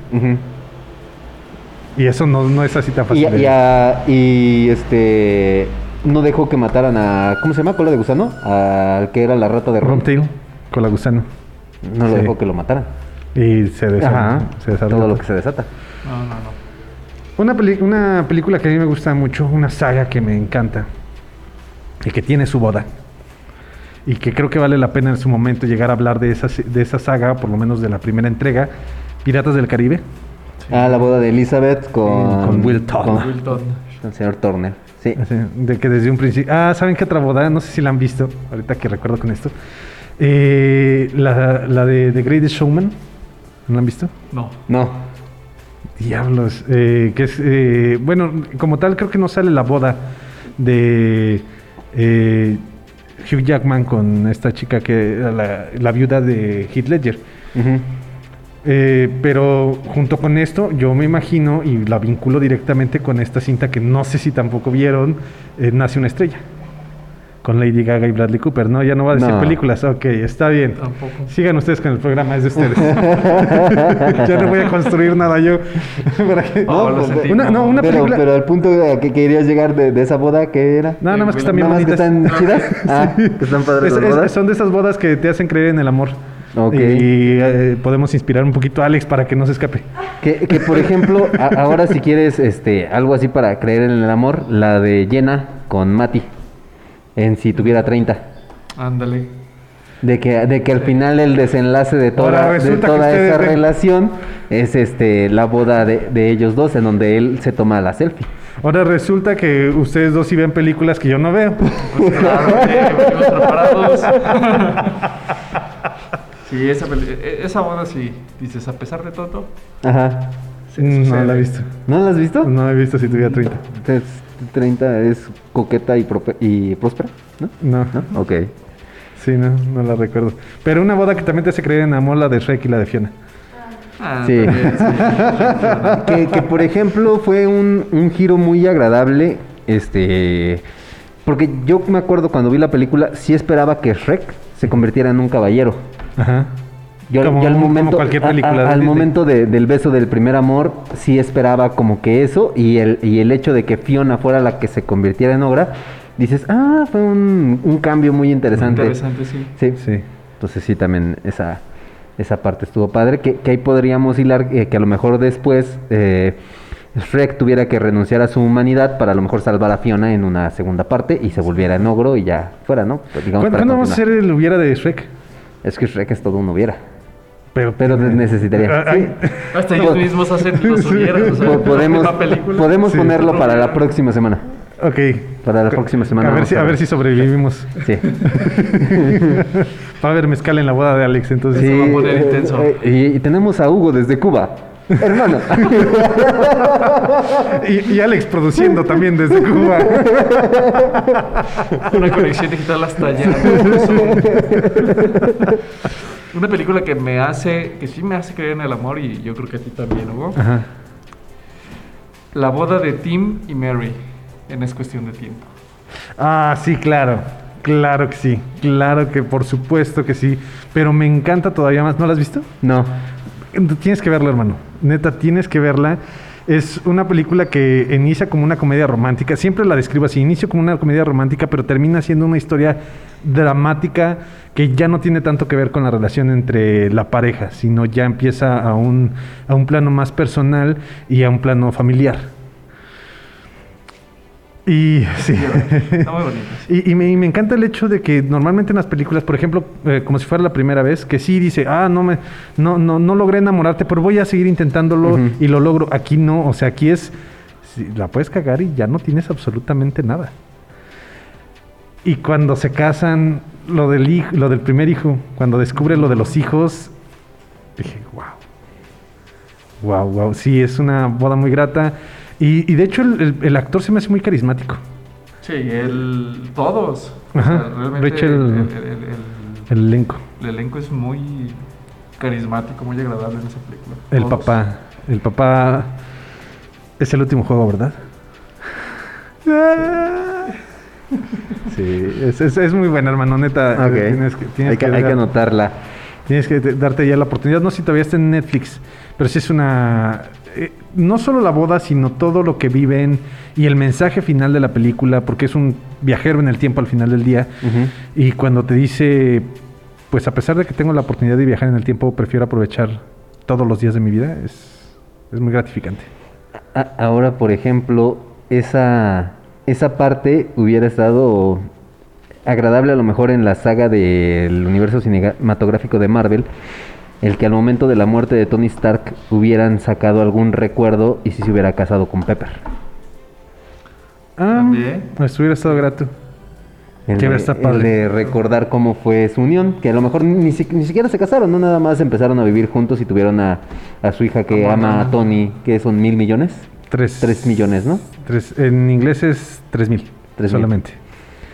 Y eso no, no es así tan Y, fácil. de- y a- y, este no dejó que mataran a ¿cómo se llama? cola de gusano al que era la rata de Ron. Tail, con la gusano. No lo dejó que lo mataran. Y se desarma. Ajá. se desarma. Todo lo que se desata. No, no, no. Una, peli- una película que a mí me gusta mucho, una saga que me encanta y que tiene su boda. Y que creo que vale la pena en su momento llegar a hablar de esa, de esa saga, por lo menos de la primera entrega, Piratas del Caribe. Ah, la boda de Elizabeth con, Con Will Turner. con- Wilton. con el señor Turner. Sí. Así, de que desde un principio... Ah, ¿saben qué otra boda? No sé si la han visto, ahorita que recuerdo con esto. Eh, la, la de The Greatest Showman. ¿No la han visto? No. No. Diablos, eh, que es, eh, bueno, como tal creo que no sale la boda de eh, Hugh Jackman con esta chica que era la, la viuda de Heath Ledger. Ujú. Eh, pero junto con esto, yo me imagino y la vinculo directamente con esta cinta que no sé si tampoco vieron, eh, Nace una estrella. Con Lady Gaga y Bradley Cooper, ¿no? Ya no va a decir No. películas, ok, está bien. Tampoco. Sigan ustedes con el programa, es de ustedes. ya no voy a construir nada yo. Para que- lo pues, sentí. una, no, una pero, película. pero al punto a que querías llegar de, de esa boda, ¿qué era? no, nada más que están bien Nada más que bonitas. están chidas. Ah, que están padres Es- las es- bodas. son de esas bodas que te hacen creer en el amor. Ok. Y eh, podemos inspirar un poquito a Alex para que no se escape. Que, que, por ejemplo, a- ahora si quieres este algo así para creer en el amor, la de Jenna con Mati. En si tuviera 30. Ándale. De que, de que al final el desenlace de toda, de toda esa relación es este la boda de, de ellos dos, en donde él se toma la selfie. Ahora resulta que ustedes dos sí ven películas que yo no veo. Pues claro, eh, preparados. sí, esa, peli- eh, esa boda sí. Dices, a pesar de todo. Ajá. Mm, no sucede. la he visto. ¿No la has visto? No he visto si tuviera 30. Entonces, 30 es coqueta y, y próspera, ¿no? No, ¿No? Ok. sí, no, no la recuerdo. Pero una boda que también te hace creer en amor, la de Shrek y la de Fiona. Ah, Sí. también, sí. que, que, por ejemplo fue un, un giro muy agradable, este, porque yo me acuerdo cuando vi la película, sí esperaba que Shrek se convirtiera en un caballero. Ajá. Yo, Como- yo al como momento, cualquier a- a- película al momento de- del beso del primer amor, sí esperaba como que eso y el, y el hecho de que Fiona fuera la que se convirtiera en Ogra, dices, ah, fue un, un cambio muy interesante. Interesante, sí. Sí. Sí. Entonces sí, también esa, esa parte estuvo padre. Que, que ahí podríamos hilar eh, que a lo mejor después eh, Shrek tuviera que renunciar a su humanidad para a lo mejor salvar a Fiona en una segunda parte y se volviera en ogro y ya fuera, ¿no? Pues, digamos, ¿Cuándo, cuándo vamos a hacer el hubiera de Shrek? Es que Shrek es todo un hubiera. Pero, Pero necesitaría. Ah, sí. ay. Hasta ellos mismos hacen los hubieras. O sea, Po- podemos podemos Sí. ponerlo para la próxima semana. Ok. Para la próxima semana A ver, si, a a ver. ver si sobrevivimos. Sí. Va a haber mezcal en la boda de Alex, entonces. Sí. va a poner intenso. eh, y, y tenemos a Hugo desde Cuba. Hermano. Y, y Alex produciendo también desde Cuba. Una conexión digital hasta allá. Una película que me hace, que sí me hace creer en el amor y yo creo que a ti también, Hugo. Ajá. La boda de Tim y Mary en Es Cuestión de Tiempo. Ah, sí, claro. Claro que sí. Claro que por supuesto que sí. Pero me encanta todavía más. ¿No la has visto? No. Tienes que verla, hermano. Neta, tienes que verla. Es una película que inicia como una comedia romántica. Siempre la describo así. Inicia como una comedia romántica, pero termina siendo una historia dramática que ya no tiene tanto que ver con la relación entre la pareja, sino ya empieza a un, a un plano más personal y a un plano familiar. Y sí. Está muy bonita. Y, y me, y me encanta el hecho de que normalmente en las películas, por ejemplo, eh, como si fuera la primera vez, que sí dice, ah, no me, no, no, no logré enamorarte, pero voy a seguir intentándolo y lo logro. Aquí no, o sea, aquí es, la puedes cagar y ya no tienes absolutamente nada. Y cuando se casan, lo del, hijo, lo del primer hijo, cuando descubre lo de los hijos, dije, wow. Wow, wow. Sí, es una boda muy grata. Y, y de hecho el, el- el actor se me hace muy carismático. Sí, el, todos. O Ajá, sea, realmente Rachel- el, el- el- El elenco. el elenco es muy carismático, muy agradable en esa película. El Todos. papá. El papá es el último juego, ¿verdad? Sí, es, es- es muy buena, hermano, neta. Ok. Tienes que, tienes hay, que, hay que anotarla. Tienes que te- darte ya la oportunidad. No sé si todavía está en Netflix, pero sí es una. Eh, no solo la boda, sino todo lo que viven y el mensaje final de la película, porque es un viajero en el tiempo al final del día. Y cuando te dice, pues a pesar de que tengo la oportunidad de viajar en el tiempo, prefiero aprovechar todos los días de mi vida, es, es muy gratificante. Ahora, por ejemplo, esa, esa parte hubiera estado agradable a lo mejor en la saga del universo cinematográfico de Marvel, el que al momento de la muerte de Tony Stark hubieran sacado algún recuerdo y si se hubiera casado con Pepper. Ah, pues hubiera estado grato. El, Que de, el padre. de recordar cómo fue su unión, que a lo mejor ni, si- ni siquiera se casaron, no nada más empezaron a vivir juntos y tuvieron a, a su hija que ama no. a Tony, que son mil millones, Tres, tres millones, ¿no? tres- en inglés es tres mil, Tres mil. solamente.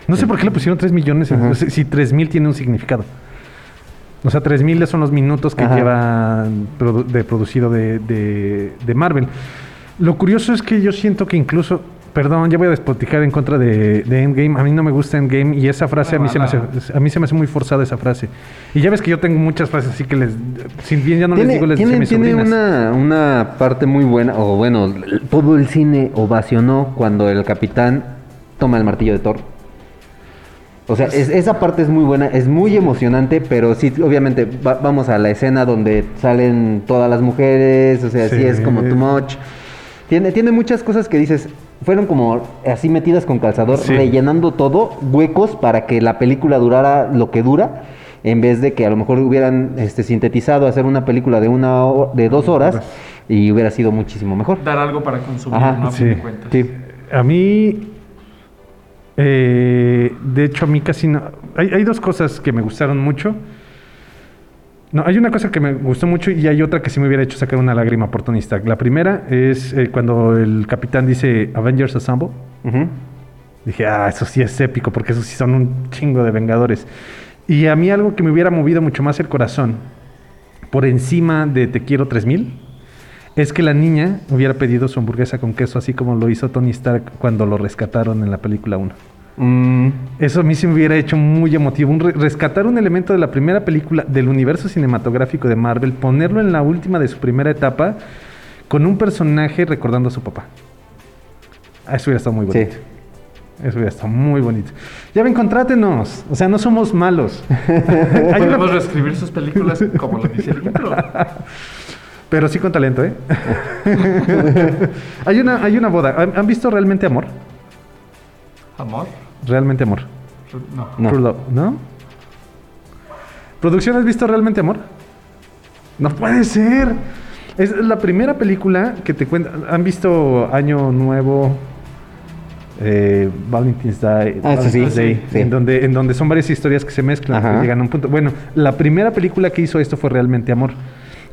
No sé por qué le pusieron tres millones, Ajá. si tres mil tiene un significado. O sea, tres mil son los minutos que Ajá. lleva produ- de producido de, de- de Marvel. Lo curioso es que yo siento que incluso, perdón, ya voy a despoticar en contra de, de Endgame. A mí no me gusta Endgame y esa frase a mí, se me hace, a mí se me hace muy forzada esa frase. Y ya ves que yo tengo muchas frases así que les, sin bien ya no les digo, les tiene, mis tiene una, una parte muy buena, o bueno, todo el cine ovacionó cuando el capitán toma el martillo de Thor. O sea, es- esa parte es muy buena, es muy emocionante, pero sí, obviamente, va- vamos a la escena donde salen todas las mujeres, o sea, sí, Sí. es como too much. Tiene, tiene muchas cosas que dices, fueron como así metidas con calzador, Sí. rellenando todo, huecos para que la película durara lo que dura, en vez de que a lo mejor hubieran este, sintetizado hacer una película de una ho- de dos horas y hubiera sido muchísimo mejor. Dar algo para consumir, Ajá, ¿no? A sí. fin de cuentas. Sí. A mí, eh, de hecho, a mí casi no. Hay, hay dos cosas que me gustaron mucho. No, hay una cosa que me gustó mucho y hay otra que sí me hubiera hecho sacar una lágrima por Tony Stark. La primera es eh, cuando el capitán dice Avengers Assemble. Dije, ah, eso sí es épico, porque esos sí son un chingo de Vengadores. Y a mí algo que me hubiera movido mucho más el corazón, por encima de Te quiero 3000, es que la niña hubiera pedido su hamburguesa con queso, así como lo hizo Tony Stark cuando lo rescataron en la película 1. Mm, Eso a mí se me hubiera hecho muy emotivo. Un re- rescatar un elemento de la primera película del universo cinematográfico de Marvel, ponerlo en la última de su primera etapa, con un personaje recordando a su papá. Ah, Eso hubiera estado muy Sí. bonito. Eso hubiera estado muy bonito. Ya ven, contrátenos. O sea, no somos malos. Hay una- Podemos reescribir sus películas como lo dice el intro. Pero sí con talento, ¿eh? hay, una, hay una boda. ¿Han, han visto realmente amor? Amor. Realmente amor. No. No. True Love, ¿no? ¿Producción has visto realmente amor? No puede ser. Es la primera película que te cuenta. ¿Han visto Año Nuevo? Eh, Valentine's Day, Ah, sí, sí, Valentine's Day, sí. En, donde, en donde son varias historias que se mezclan, Ajá. llegan a un punto. Bueno, la primera película que hizo esto fue Realmente Amor.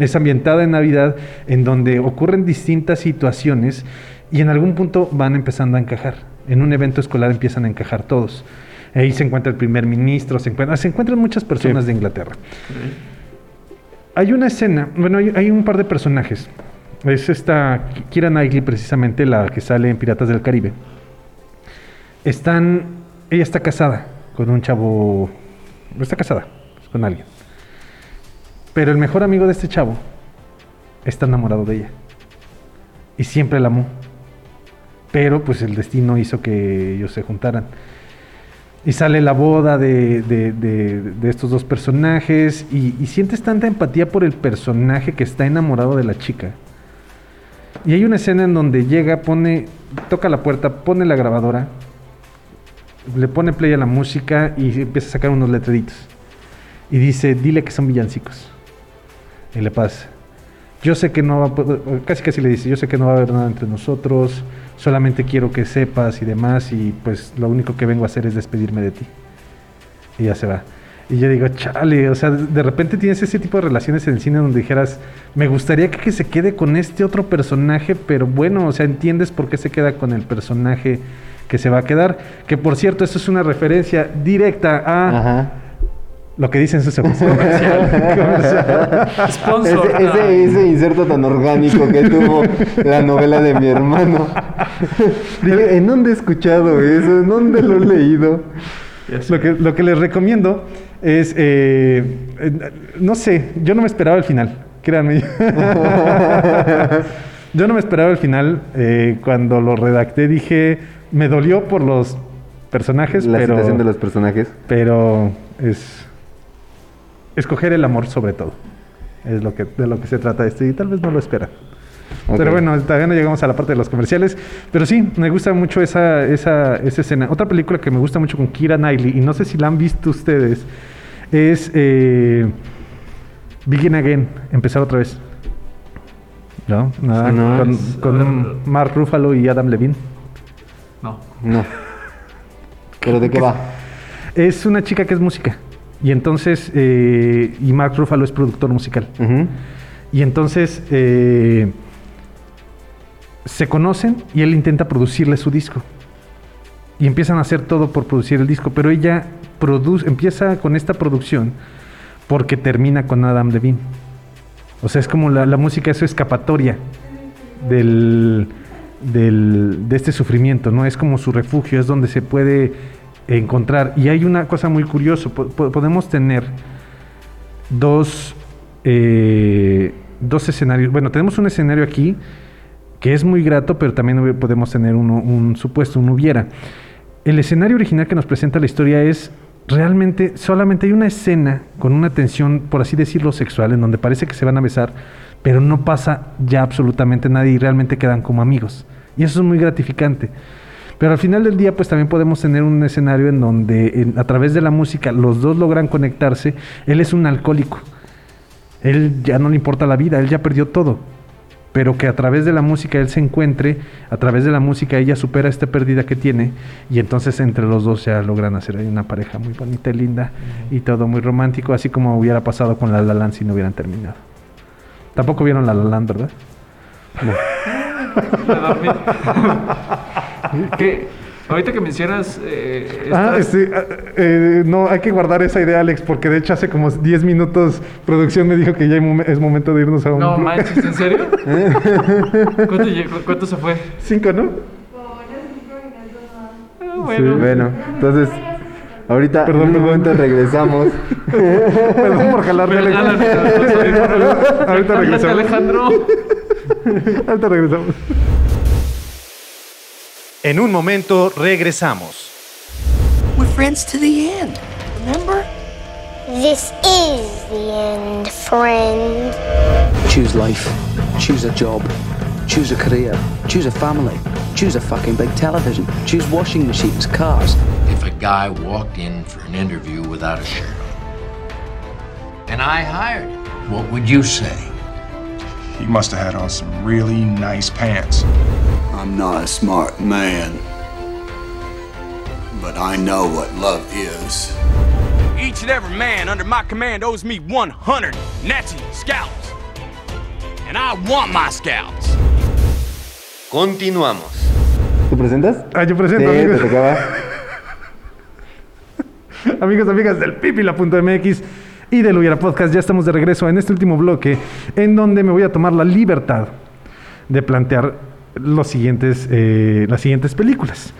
Es ambientada en Navidad, en donde ocurren distintas situaciones y en algún punto van empezando a encajar. En un evento escolar empiezan a encajar todos. Ahí se encuentra el primer ministro, se encuentran, se encuentran muchas personas de Inglaterra. Hay una escena, bueno, hay, hay un par de personajes. Es esta Kira Knightley, precisamente, la que sale en Piratas del Caribe. Están, ella está casada con un chavo, está casada con alguien. Pero el mejor amigo de este chavo está enamorado de ella. Y siempre la amó. Pero pues el destino hizo que ellos se juntaran. Y sale la boda de, de- de- estos dos personajes y, y sientes tanta empatía por el personaje que está enamorado de la chica. Y hay una escena en donde llega, pone, toca la puerta, pone la grabadora, le pone play a la música y empieza a sacar unos letreritos. Y dice, dile que son villancicos. Y le pasa. yo sé que no va a poder- casi casi le dice, yo sé que no va a haber nada entre nosotros, solamente quiero que sepas y demás, y pues lo único que vengo a hacer es despedirme de ti. Y ya se va. Y yo digo, chale, o sea, de repente tienes ese tipo de relaciones en el cine donde dijeras, me gustaría que, que se quede con este otro personaje, pero bueno, o sea, entiendes por qué se queda con el personaje que se va a quedar. Que por cierto, esto es una referencia directa a Ajá. Lo que dicen sus ojos. Comercial. Comercial. Sponsor. Ese, ese, ese inserto tan orgánico que tuvo la novela de mi hermano. Dije, ¿en dónde he escuchado eso? ¿En dónde lo he leído? Lo que, lo que les recomiendo es, eh, eh, no sé, yo no me esperaba el final, créanme. yo no me esperaba el final. eh, cuando lo redacté dije, me dolió por los personajes, La pero, situación de los personajes. pero es escoger el amor sobre todo. Es lo que, de lo que se trata esto y tal vez no lo esperan. Ok. Pero bueno, todavía no llegamos a la parte de los comerciales. Pero sí, me gusta mucho esa, esa, esa escena. Otra película que me gusta mucho con Kira Knightley, y no sé si la han visto ustedes, es eh, Begin Again, empezar otra vez. ¿No? Nada, No. con, con Mark Ruffalo y Adam Levine. No. No. ¿Pero de qué va? Es una chica que es música. Y entonces, eh, y Mark Ruffalo es productor musical. Y entonces eh, se conocen y él intenta producirle su disco. Y empiezan a hacer todo por producir el disco, pero ella produce, empieza con esta producción porque termina con Adam Levine. O sea, es como la, la música es su escapatoria del, del- de este sufrimiento, ¿no? Es como su refugio, es donde se puede encontrar. Y hay una cosa muy curiosa, po- po- podemos tener dos, eh, dos escenarios. Bueno, tenemos un escenario aquí que es muy grato, pero también podemos tener uno- un supuesto, un hubiera. El escenario original que nos presenta la historia es realmente, solamente hay una escena con una tensión, por así decirlo, sexual, en donde parece que se van a besar, pero no pasa ya absolutamente nada y realmente quedan como amigos. Y eso es muy gratificante. Pero al final del día, pues también podemos tener un escenario en donde en- a través de la música los dos logran conectarse. Él es un alcohólico. Él ya no le importa la vida, él ya perdió todo. Pero que a través de la música él se encuentre, a través de la música ella supera esta pérdida que tiene y entonces entre los dos ya logran hacer una pareja muy bonita y linda y todo muy romántico, así como hubiera pasado con La La Land si no hubieran terminado. Tampoco vieron La La Land, ¿verdad? Dormí. ¿Qué? Ahorita que mencionas. Eh, Ah, estas- este, ah, eh, no, hay que guardar esa idea, Alex, porque de hecho hace como 10 minutos producción me dijo que ya es momento de irnos a un... No manches, ¿en serio? ¿Cuánto, se fue? Cinco, ¿no? Ah, bueno. Bueno, entonces, ahorita Perdón, en un perdón. momento regresamos. Perdón por jalarme, jálate, Ahorita regresamos. Alejandro. Ahorita regresamos. En un momento regresamos. We're friends to the end. Remember? This is the end, friend. Choose life. Choose a job. Choose a career. Choose a family. Choose a fucking big television. Choose washing machines, cars. If a guy walked in for an interview without a shirt on, and I hired him, what would you say? He must have had on some really nice pants. I'm not a smart man, but I know what love is. Each and every man under my command owes me 100 Nazi scalps. And I want my scalps. Continuamos. ¿Te presentas? Ah, yo presento, Sí, te amigos. tocaba. Amigos, amigas del pipila.mx y del Hubiera Podcast, ya estamos de regreso en este último bloque en donde me voy a tomar la libertad de plantear los siguientes, eh, las siguientes películas.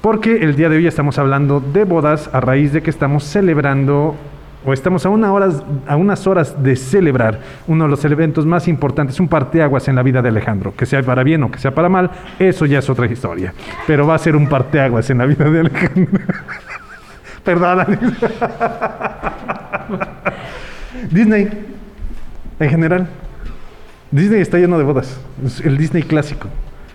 Porque el día de hoy estamos hablando de bodas a raíz de que estamos celebrando o estamos a, una horas, a unas horas de celebrar uno de los eventos más importantes, un parteaguas en la vida de Alejandro. Que sea para bien o que sea para mal, eso ya es otra historia. Pero va a ser un parteaguas en la vida de Alejandro. Perdón. Disney, en general. Disney está lleno de bodas. Es el Disney clásico.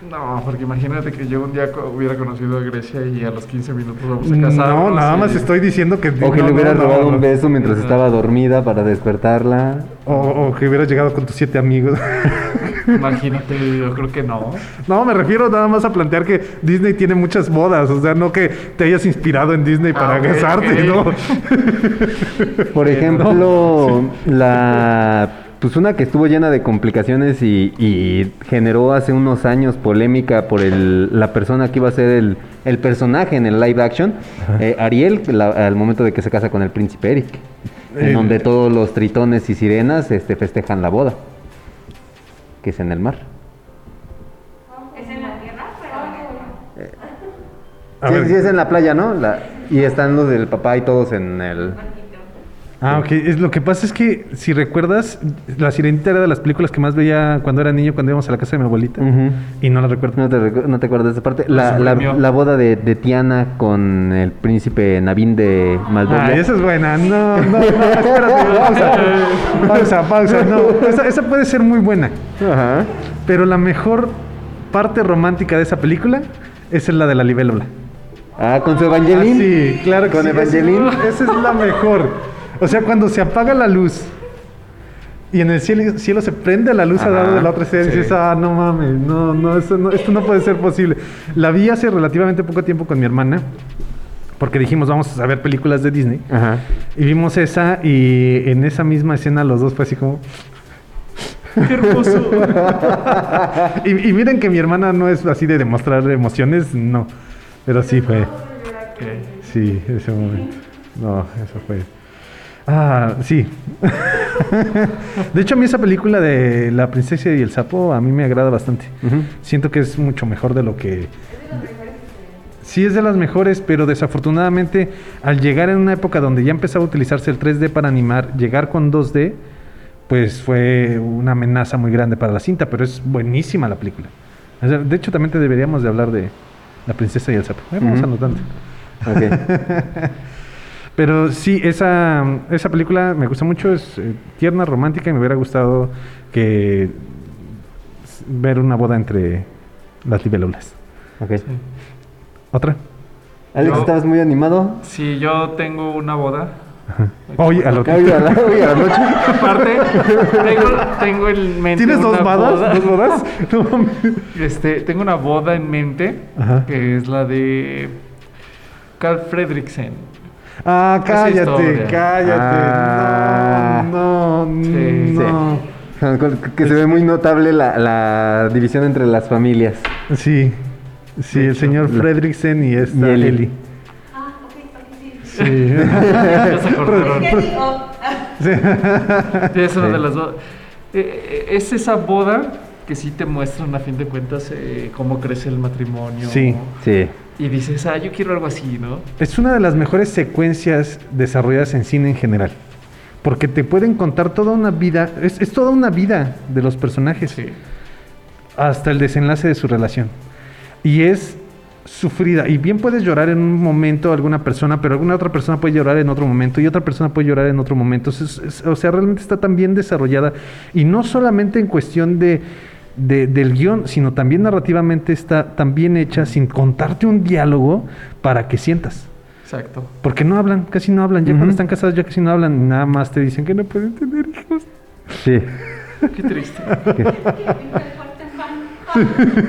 No, porque imagínate que yo un día co- hubiera conocido a Grecia y a los 15 minutos vamos a casar. No, nada más estoy diciendo que... O que no, le hubieras no, robado no. un beso mientras estaba dormida para despertarla. O, o que hubieras llegado con tus siete amigos. Imagínate, yo creo que no. No, me refiero nada más a plantear que Disney tiene muchas bodas, o sea, no que te hayas inspirado en Disney para Ah. ¿no? Por ejemplo, la pues una que estuvo llena de complicaciones y, y generó hace unos años polémica por el, la persona que iba a ser el, el personaje en el live action, eh, Ariel, la- al momento de que se casa con el príncipe Eric, en Eh, donde todos los tritones y sirenas este, festejan la boda, que es en el mar. ¿Es en la tierra? Sí, ver. sí, es en la playa, ¿no? La- y están los del papá y todos en el... Ah, ok. Es, lo que pasa es que, si recuerdas, La Sirenita era de las películas que más veía cuando era niño, cuando íbamos a la casa de mi abuelita. Y no la recuerdo. No te, recu- no te acuerdas de esa parte. La, Se la, la boda de, de Tiana con el príncipe Navin de Maldivia. Ah, esa es buena. No, no, no, espérate. Pausa. Pausa, pausa. No, esa, esa puede ser muy buena. Ajá. Pero la mejor parte romántica de esa película es la de la libélula. Ah, con su Evangeline. Ah, sí, claro que Con sí. Evangeline. Esa es la mejor. O sea, cuando se apaga la luz y en el cielo, cielo se prende la luz al lado de la otra escena y sí. dices, ah, no mames, no, no, eso no, esto no puede ser posible. La vi hace relativamente poco tiempo con mi hermana. Porque dijimos, vamos a ver películas de Disney. Ajá. Y vimos esa y en esa misma escena los dos fue así como... Qué hermoso. y, y miren que mi hermana no es así de demostrar emociones, no. Pero sí fue. Sí, ese momento. No, eso fue. Ah, sí. de hecho, a mí esa película de La princesa y el sapo a mí me agrada bastante. Siento que es mucho mejor de lo que... Sí es de las mejores, pero desafortunadamente al llegar en una época donde ya empezaba a utilizarse el 3D para animar, llegar con 2D, pues fue una amenaza muy grande para la cinta, pero es buenísima la película. De hecho, también te deberíamos de hablar de La princesa y el sapo. Eh, vamos Ujú. anotando. Ok. Pero sí, esa, esa película me gusta mucho, es eh, tierna, romántica y me hubiera gustado que ver una boda entre las libélulas. Ok. ¿Otra? Alex, Yo- ¿estabas muy animado? Si yo tengo una boda. Hoy a lo Hoy a la, hoy a la noche. Aparte, tengo, tengo en mente. ¿Tienes dos bodas? boda. ¿Dos bodas? No. Este, tengo una boda en mente Ajá. que es la de Carl Fredricksen. Ah, cállate, cállate. Ah. No, no, Sí, no. Que se ve muy notable la, la división entre las familias. Sí, sí, el señor Fredricksen y esta Y Eli. Ah, ok, ok, sí. Sí. Es una de las bodas. Eh, eh, es esa boda que sí te muestran a fin de cuentas eh, cómo crece el matrimonio. Sí. Sí. Y dices, ah, yo quiero algo así, ¿no? Es una de las mejores secuencias desarrolladas en cine en general. Porque te pueden contar toda una vida, es, es toda una vida de los personajes. Sí. Hasta el desenlace de su relación. Y es sufrida. Y bien puedes llorar en un momento alguna persona, pero alguna otra persona puede llorar en otro momento y otra persona puede llorar en otro momento. Es- es- o sea, realmente está tan bien desarrollada. Y no solamente en cuestión de, de- del guion, sino también narrativamente está tan bien hecha sin contarte un diálogo para que sientas. Exacto. Porque no hablan, casi no hablan. Ya cuando están casados ya casi no hablan. Nada más te dicen que no pueden tener hijos. Sí. Qué triste.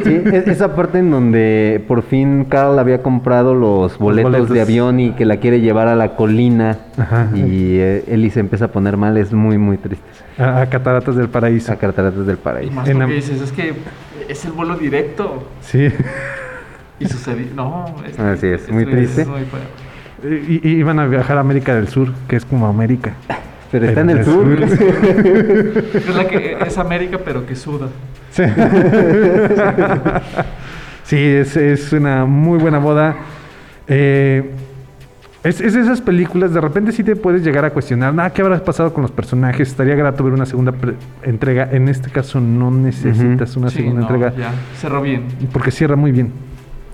Sí, es- esa parte en donde por fin Carl había comprado los boletos, boletos. de avión y que la quiere llevar a la colina Ajá. y eh, Eli se empieza a poner mal, es muy, muy triste. A, a Cataratas del Paraíso. A Cataratas del Y Paraíso. más En porque la- dices, es que es el vuelo directo. Sí. Y sucedió. No, es, Así es, muy es triste. muy. Y, y iban a viajar a América del Sur, que es como América. Pero está en el del sur. Es la que es América, pero que suda. Sí, Sí, es, es una muy buena boda. Eh, es, es de esas películas, de repente sí te puedes llegar a cuestionar, ah, ¿qué habrá pasado con los personajes? Estaría grato ver una segunda entrega. En este caso no necesitas una Sí, segunda no, entrega. Ya, cerró bien. Porque cierra muy bien.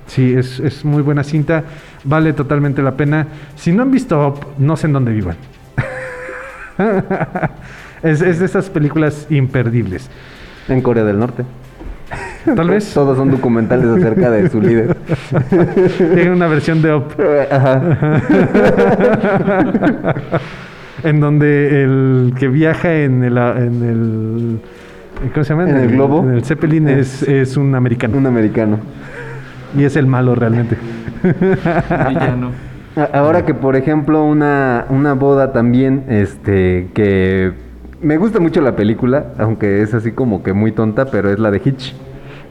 Sí, es, es muy buena cinta. Vale totalmente la pena. Si no han visto Up, no sé en dónde vivan. es, es de esas películas imperdibles. En Corea del Norte. Tal vez. Todos son documentales acerca de su líder. Tiene una versión de Up. en donde el que viaja en el, en el ¿cómo se llama? ¿En el globo? En el Zeppelin es, es un americano. Un americano. Y es el malo realmente. Villano. Ahora que, por ejemplo, una, una boda también, este, que me gusta mucho la película, aunque es así como que muy tonta, pero es la de Hitch,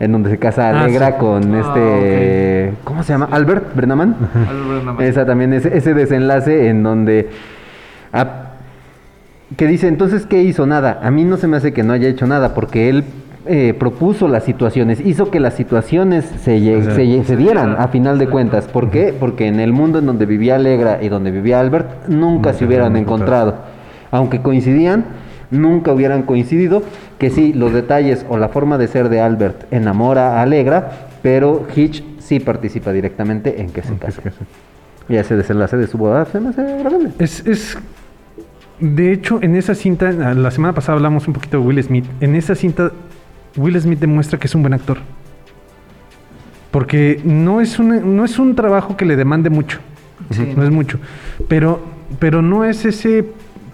en donde se casa Ah, Alegra sí. con Ah, este, ¿cómo se llama? Albert Bernaman. Albert Bernaman. Esa también, ese, ese desenlace en donde... que dice, entonces, ¿qué hizo? Nada. A mí no se me hace que no haya hecho nada, porque él eh, propuso las situaciones, hizo que las situaciones se, lle- O sea, se lle- se se dieran dieran. a final de cuentas. ¿Por qué? Porque en el mundo en donde vivía Alegra y donde vivía Albert, nunca se hubieran encontrado. Aunque coincidían, nunca hubieran coincidido. Que sí, los detalles o la forma de ser de Albert enamora a Alegra, pero Hitch sí participa directamente en que se casa. Y ese desenlace de su boda se me hace agradable. Es, es. De hecho, en esa cinta, la semana pasada hablamos un poquito de Will Smith. En esa cinta, Will Smith demuestra que es un buen actor. Porque no es un, no es un trabajo que le demande mucho. Sí, no es mucho. Pero, pero no es ese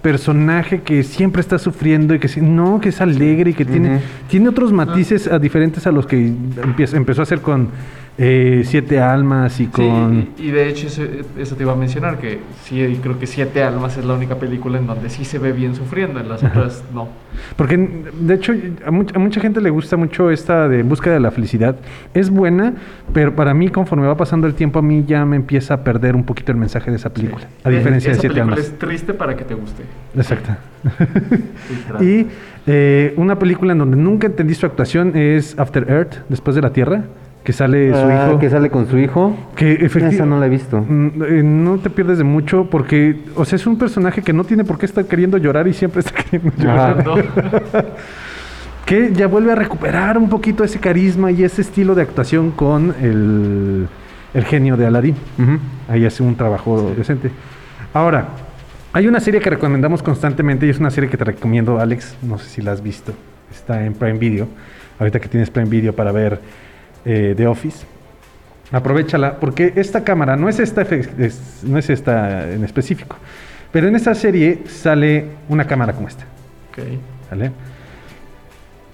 personaje que siempre está sufriendo y que no, que es alegre y que tiene, tiene otros matices a diferentes a los que empieza- empezó a hacer con eh, Siete Almas y Sí, con... y, y de hecho eso, eso te iba a mencionar, que sí, creo que Siete Almas es la única película en donde sí se ve bien sufriendo, en las otras no. Porque, de hecho, a, mucha- a mucha gente le gusta mucho esta de búsqueda de la felicidad. Es buena, pero para mí, conforme va pasando el tiempo, a mí ya me empieza a perder un poquito el mensaje de esa película. A diferencia de Esa Siete película Almas. es triste para que te guste. Exacto. Y eh, una película en donde nunca entendí su actuación es After Earth, Después de la Tierra, que sale su Ah, hijo. que sale con su hijo. Que efectivamente. Esa no la he visto. no te pierdes de mucho porque, o sea, es un personaje que no tiene por qué estar queriendo llorar y siempre está queriendo llorar. que ya vuelve a recuperar un poquito ese carisma y ese estilo de actuación con el, el genio de Aladdin. Ahí hace un trabajo decente. Ahora, hay una serie que recomendamos constantemente y es una serie que te recomiendo, Alex. No sé si la has visto. Está en Prime Video. Ahorita que tienes Prime Video para ver eh, The Office. Aprovechala, porque esta cámara no es esta, es- no es esta en específico, pero en esta serie sale una cámara como esta. Ok. ¿Vale?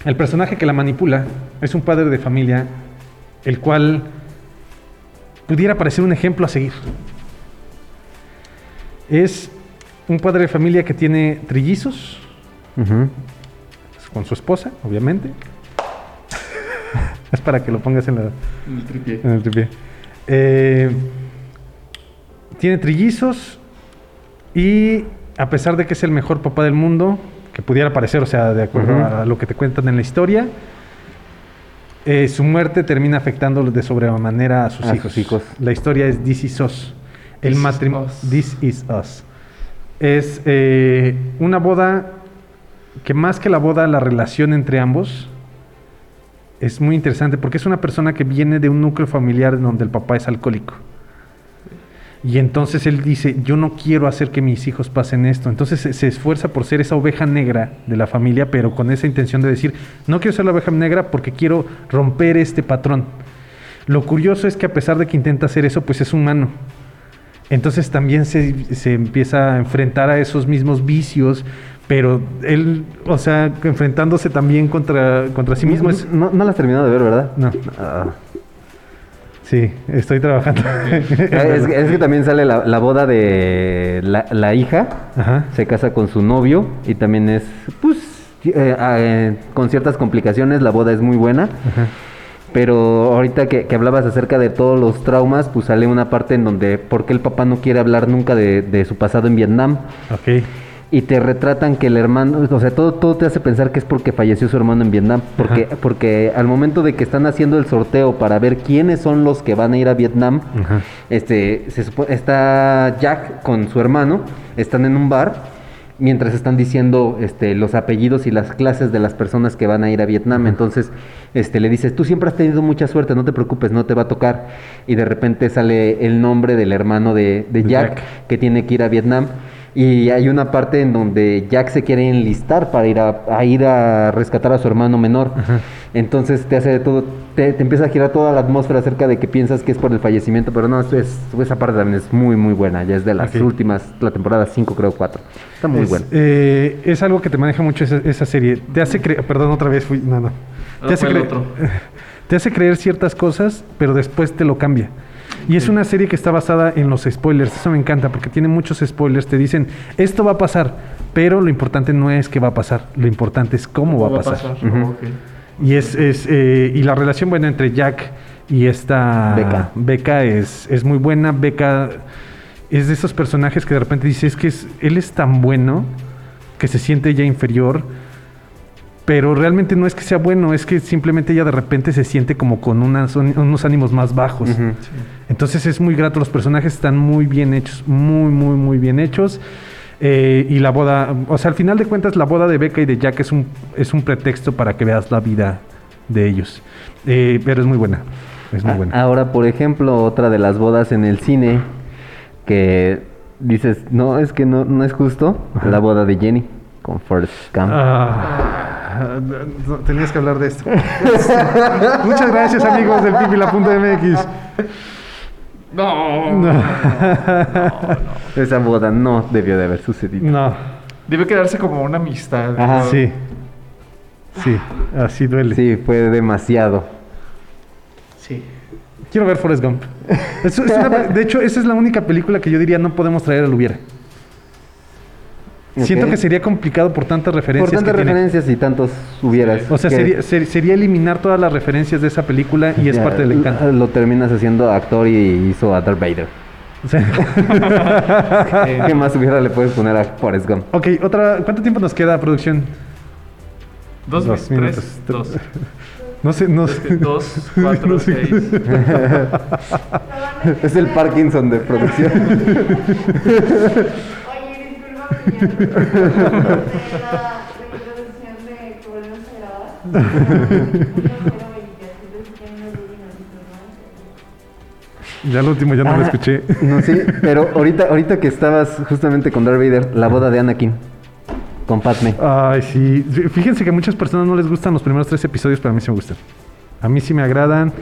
El personaje que la manipula es un padre de familia, el cual pudiera parecer un ejemplo a seguir. Es un padre de familia que tiene trillizos con su esposa, obviamente. es para que lo pongas en la, El tripié. en el tripié. Eh, tiene trillizos y a pesar de que es el mejor papá del mundo, que pudiera parecer, o sea, de acuerdo a lo que te cuentan en la historia, eh, su muerte termina afectando de sobremanera a sus A hijos. sus hijos. La historia es This Is Us. El matrimonio. This Is Us. Es eh, una boda que más que la boda, la relación entre ambos es muy interesante porque es una persona que viene de un núcleo familiar donde el papá es alcohólico. Y entonces él dice, yo no quiero hacer que mis hijos pasen esto. Entonces se, esfuerza por ser esa oveja negra de la familia, pero con esa intención de decir, no quiero ser la oveja negra porque quiero romper este patrón. Lo curioso es que a pesar de que intenta hacer eso, pues es humano. Entonces también se, se empieza a enfrentar a esos mismos vicios, pero él, o sea, enfrentándose también contra, contra sí mismo. Es, No, no la has terminado de ver, ¿verdad? no, Ah. sí, estoy trabajando. es, que- es que también sale la, la boda de la, la hija, Ajá. se casa con su novio y también es, pues, eh, ah, eh, con ciertas complicaciones, la boda es muy buena. Ajá. Pero ahorita que, que hablabas acerca de todos los traumas, pues sale una parte en donde, ¿por qué el papá no quiere hablar nunca de, de su pasado en Vietnam? Ok. Y te retratan que el hermano, o sea, todo, todo te hace pensar que es porque falleció su hermano en Vietnam. Porque, Ajá. porque al momento de que están haciendo el sorteo para ver quiénes son los que van a ir a Vietnam, Ajá. este, se está Jack con su hermano, están en un bar, mientras están diciendo este, los apellidos y las clases de las personas que van a ir a Vietnam. Entonces, este, le dices, tú siempre has tenido mucha suerte, no te preocupes, no te va a tocar. Y de repente sale el nombre del hermano de, de De Jack, Jack. que tiene que ir a Vietnam. Y hay una parte en donde Jack se quiere enlistar para ir a, a ir a rescatar a su hermano menor. Entonces te hace de todo, te, te empieza a girar toda la atmósfera acerca de que piensas que es por el fallecimiento, pero no, es, es- esa parte también es muy, muy buena. Ya es de las últimas, la temporada 5 creo 4. Está muy es, buena. eh, es algo que te maneja mucho esa, esa serie. Te hace creer, perdón, otra vez fui, no, no. Ah, Te hace, fue el creer, otro. te hace creer ciertas cosas, pero después te lo cambia. Y es una serie que está basada en los spoilers. Eso me encanta porque tiene muchos spoilers. Te dicen, esto va a pasar, pero lo importante no es que va a pasar. Lo importante es cómo va a pasar. Y es, es, eh, y la relación bueno entre Jack y esta Becca. Becca es, es muy buena. Becca es de esos personajes que de repente dices es que es- él es tan bueno que se siente ya inferior. Pero realmente no es que sea bueno, es que simplemente ella de repente se siente como con unas- unos ánimos más bajos. Entonces es muy grato, los personajes están muy bien hechos, muy, muy, muy bien hechos. Eh, y la boda, o sea, al final de cuentas la boda de Becca y de Jack es un, es un pretexto para que veas la vida de ellos. Eh, pero es muy buena, es muy buena. Ahora, por ejemplo, otra de las bodas en el cine que dices, no, es que no, no es justo, la boda de Jenny con Forrest Gump. Ah, tenías que hablar de esto. Muchas gracias amigos del pipila.mx. No. No. Esa boda no debió de haber sucedido. No. Debe quedarse como una amistad. Ajá. Sí. Sí, así duele. Sí, fue demasiado. Sí. Quiero ver Forrest Gump. Es- es una- de hecho, esa es la única película que yo diría no podemos traer al hubiera. Siento que sería complicado por tantas Por referencias. tantas que tiene. referencias y tantos hubieras. O sea, sería, ser- sería eliminar todas las referencias de esa película y es ya, parte del encanto. Lo terminas haciendo actor y hizo a Darth Vader. O sea- ¿Qué más hubiera le puedes poner a Forrest Gump? ok, otra. ¿Cuánto tiempo nos queda, producción? Dos, Dos minutos. tres, dos. No sé, no sé. Dos, cuatro, No sé. seis. es el Parkinson de producción. Ya lo último ya no lo Ah, escuché. No, sí, pero ahorita, ahorita que estabas justamente con Darth Vader, la boda de Anakin con Padme. Ay, sí. Fíjense que a muchas personas no les gustan los primeros tres episodios, pero a mí sí me gustan. A mí sí me agradan.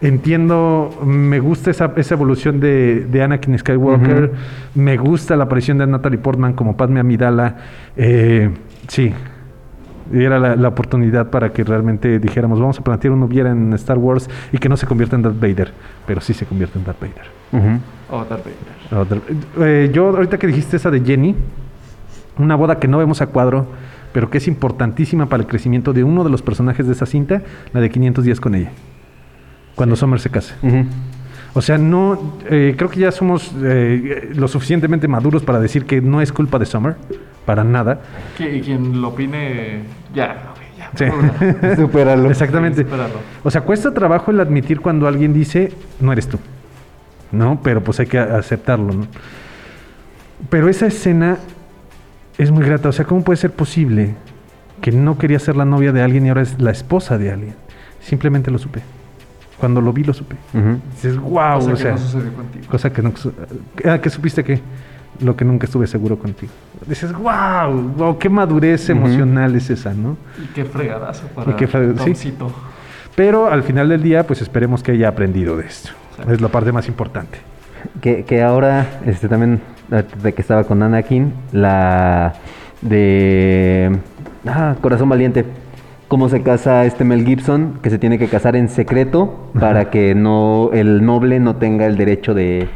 Entiendo, me gusta esa, esa evolución de, de Anakin Skywalker. Me gusta la aparición de Natalie Portman como Padme Amidala. Eh, sí. Era la, la oportunidad para que realmente dijéramos, vamos a plantear un hubiera en Star Wars y que no se convierta en Darth Vader. Pero sí se convierte en Darth Vader. Ujú. Oh, Darth Vader. Darth- eh, yo, ahorita que dijiste esa de Jenny, una boda que no vemos a cuadro, pero que es importantísima para el crecimiento de uno de los personajes de esa cinta, la de 500 días con ella. Cuando Summer se case. O sea, no, eh, creo que ya somos eh, lo suficientemente maduros para decir que no es culpa de Summer, para nada. Que- quien lo opine, ya, ya. Sí. Supéralo. Exactamente. O sea, cuesta trabajo el admitir cuando alguien dice, no eres tú. ¿No? Pero pues hay que aceptarlo, ¿no? Pero esa escena es muy grata. O sea, ¿cómo puede ser posible que no quería ser la novia de alguien y ahora es la esposa de alguien? Simplemente lo supe. Cuando lo vi, lo supe. Dices, wow, Cosa o que sea. no sucedió contigo. Cosa que no. Ah, que supiste que. Lo que nunca estuve seguro contigo. Dices, wow, wow, qué madurez emocional es esa, ¿no? Y qué fregadazo para Y qué fre- sí. Tomcito. Pero al final del día, pues esperemos que haya aprendido de esto. Es la parte más importante. Que, que ahora, este también, eh, de que estaba con Anakin, la de ah, Corazón Valiente. Cómo se casa este Mel Gibson, que se tiene que casar en secreto para que no el noble no tenga el derecho de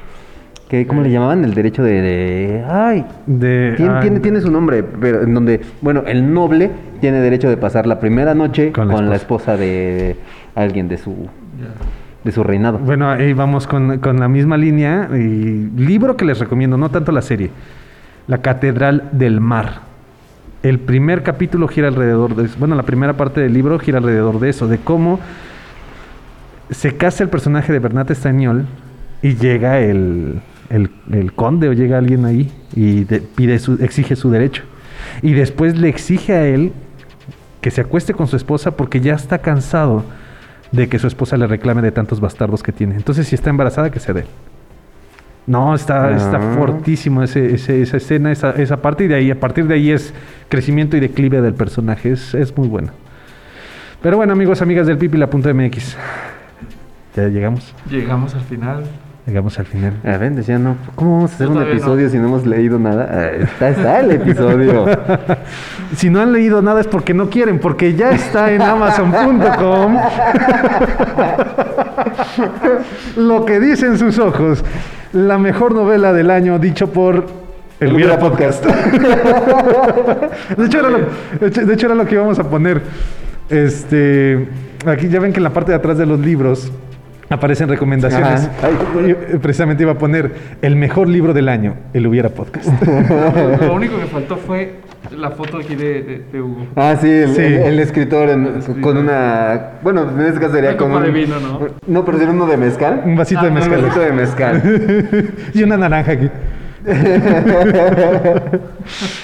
¿qué, ¿cómo le llamaban? El derecho de, de- ay, De, tiene, ah, tiene, tiene su nombre, pero en donde, bueno, el noble tiene derecho de pasar la primera noche Con la, esposa de alguien de su de su reinado. Bueno, ahí vamos con, con la misma línea. Y libro que les recomiendo, no tanto la serie. La Catedral del Mar. El primer capítulo gira alrededor de eso. Bueno, la primera parte del libro gira alrededor de eso, de cómo se casa el personaje de Bernat Estañol y llega el, el- conde o llega alguien ahí y de- pide su, exige su derecho. Y después le exige a él que se acueste con su esposa porque ya está cansado de que su esposa le reclame de tantos bastardos que tiene. Entonces, si está embarazada, que se dé. No, está, está Ah. fortísimo ese, ese- esa escena, esa, esa parte, y de ahí, a partir de ahí es crecimiento y declive del personaje. Es, es muy bueno. Pero bueno, amigos, amigas del pipila.mx. Ya llegamos. Llegamos al final. Llegamos al final. A ver, decía, no, ¿cómo vamos a hacer un episodio no. si no hemos leído nada? Ah, está, está el episodio. Si no han leído nada es porque no quieren, porque ya está en amazon.com. Lo que dicen sus ojos, la mejor novela del año dicho por el Hubiera Podcast. de, hecho, era lo, de hecho- era lo que íbamos a poner. Este, aquí ya ven que en la parte de atrás de los libros aparecen recomendaciones. Yo, eh, precisamente iba a poner el mejor libro del año, el Hubiera Podcast. Lo único que faltó fue la foto aquí de, de- de Hugo. Ah, sí, el, Sí. el- el escritor en- con una... Bueno, en este caso sería copa un... de vino, ¿no? No, pero sería uno de mezcal. Un vasito de Un mezcal. vasito de mezcal. y una naranja aquí.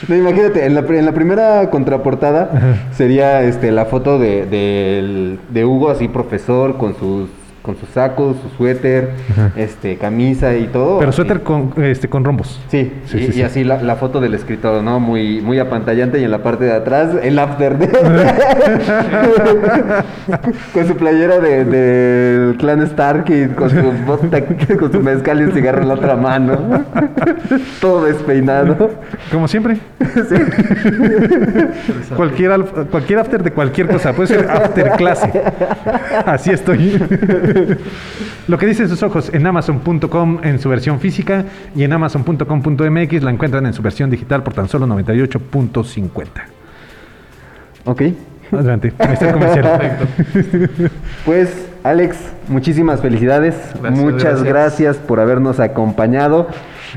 No, imagínate, en la, en la primera contraportada sería este, la foto de, del- de Hugo, así profesor, con sus con sus sacos, su suéter, este, camisa y todo. Pero suéter con, este, con rombos. Sí, Sí, y, sí, y sí. así la, la foto del escritor, ¿no? Muy, muy apantallante y en la parte de atrás el after de... con su playera de- del clan Stark y con su bota, con su mezcal y un cigarro en la otra mano. Todo despeinado. Como siempre. cualquier, al- cualquier after de cualquier cosa. Puede ser after clase. Así estoy. Lo que dicen sus ojos en amazon.com en su versión física y en amazon.com.mx la encuentran en su versión digital por tan solo 98.50. Ok. Adelante. Ahí está el comercial. Pues, Alex, muchísimas felicidades. Gracias, Muchas gracias. gracias. por habernos acompañado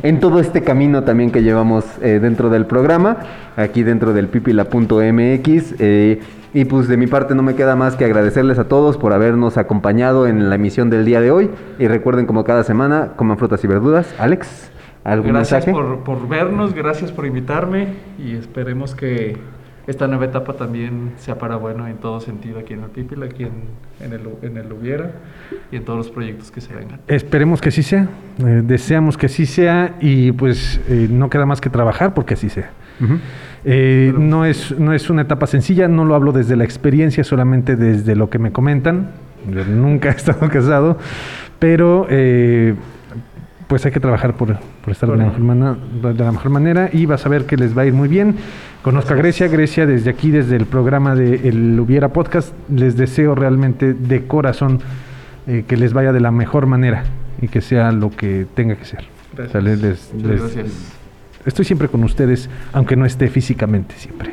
en todo este camino también que llevamos eh, dentro del programa, aquí dentro del pipila.mx. eh, y pues de mi parte no me queda más que agradecerles a todos por habernos acompañado en la emisión del día de hoy. Y recuerden, como cada semana, coman frutas y verduras. Alex, ¿algún Gracias mensaje? por, por vernos, gracias por invitarme y esperemos que esta nueva etapa también sea para bueno en todo sentido aquí en el Pipil, aquí en, en el, en el Hubiera y en todos los proyectos que se vengan. Esperemos que sí sea. eh, deseamos que sí sea y pues eh, no queda más que trabajar porque así sea. Ujú. Eh, no, es, no es una etapa sencilla, no lo hablo desde la experiencia, solamente desde lo que me comentan. Yo nunca he estado casado, pero eh, pues hay que trabajar por, por estar de la, mejor mana- de la mejor manera y vas a ver que les va a ir muy bien. Conozco a Grecia, Grecia desde aquí, desde el programa de El Hubiera Podcast, les deseo realmente de corazón eh, que les vaya de la mejor manera y que sea lo que tenga que ser. Gracias. O sea, les- les- Muchas les- gracias. Estoy siempre con ustedes, aunque no esté físicamente siempre.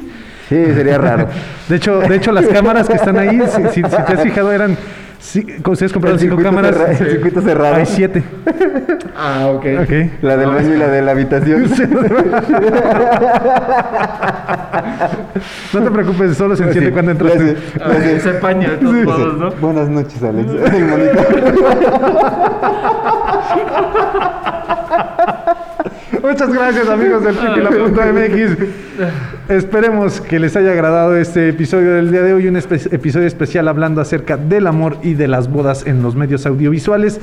Sí, sería raro. De hecho, de hecho las cámaras que están ahí, si, si- si te has fijado, eran... si- ustedes compraron cinco cámaras. cerra- el circuito cerrado. Hay siete. Ah, ok. Ok. La del baño y la de la habitación. No te preocupes, solo se enciende Sí, cuando entras Ah, se empaña de todos Sí, modos, sí. ¿no? Buenas noches, Alex. El. Muchas gracias amigos del Pipila.mx. Esperemos que les haya agradado este episodio del día de hoy, un episodio especial hablando acerca del amor y de las bodas en los medios audiovisuales.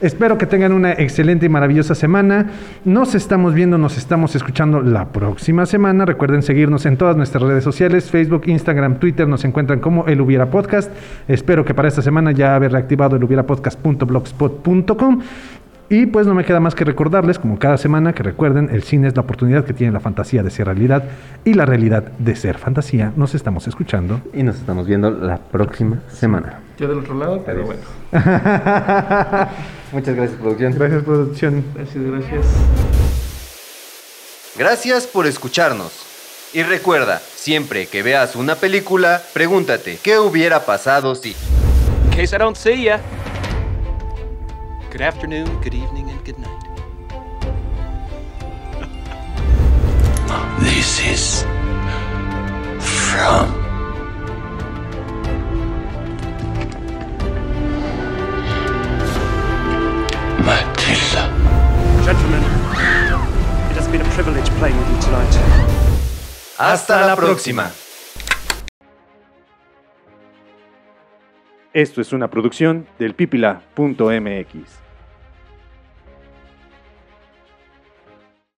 Espero que tengan una excelente y maravillosa semana. Nos estamos viendo, nos estamos escuchando la próxima semana. Recuerden seguirnos en todas nuestras redes sociales, Facebook, Instagram, Twitter, nos encuentran como El Hubiera Podcast. Espero que para esta semana ya haber reactivado el hubierapodcast.blogspot.com. Y pues no me queda más que recordarles, como cada semana, que recuerden, el cine es la oportunidad que tiene la fantasía de ser realidad y la realidad de ser fantasía. Nos estamos escuchando. Y nos estamos viendo la próxima semana. Yo del otro lado, pero bueno. Muchas gracias, producción. Gracias, producción. Gracias, gracias. Gracias por escucharnos. Y recuerda, siempre que veas una película, pregúntate, ¿qué hubiera pasado si? In case I don't see ya. Good afternoon, good evening, and good night. This is from Matilda. Gentlemen, it has been a privilege playing with you tonight. Hasta la próxima. Esto es una producción del pipila.mx.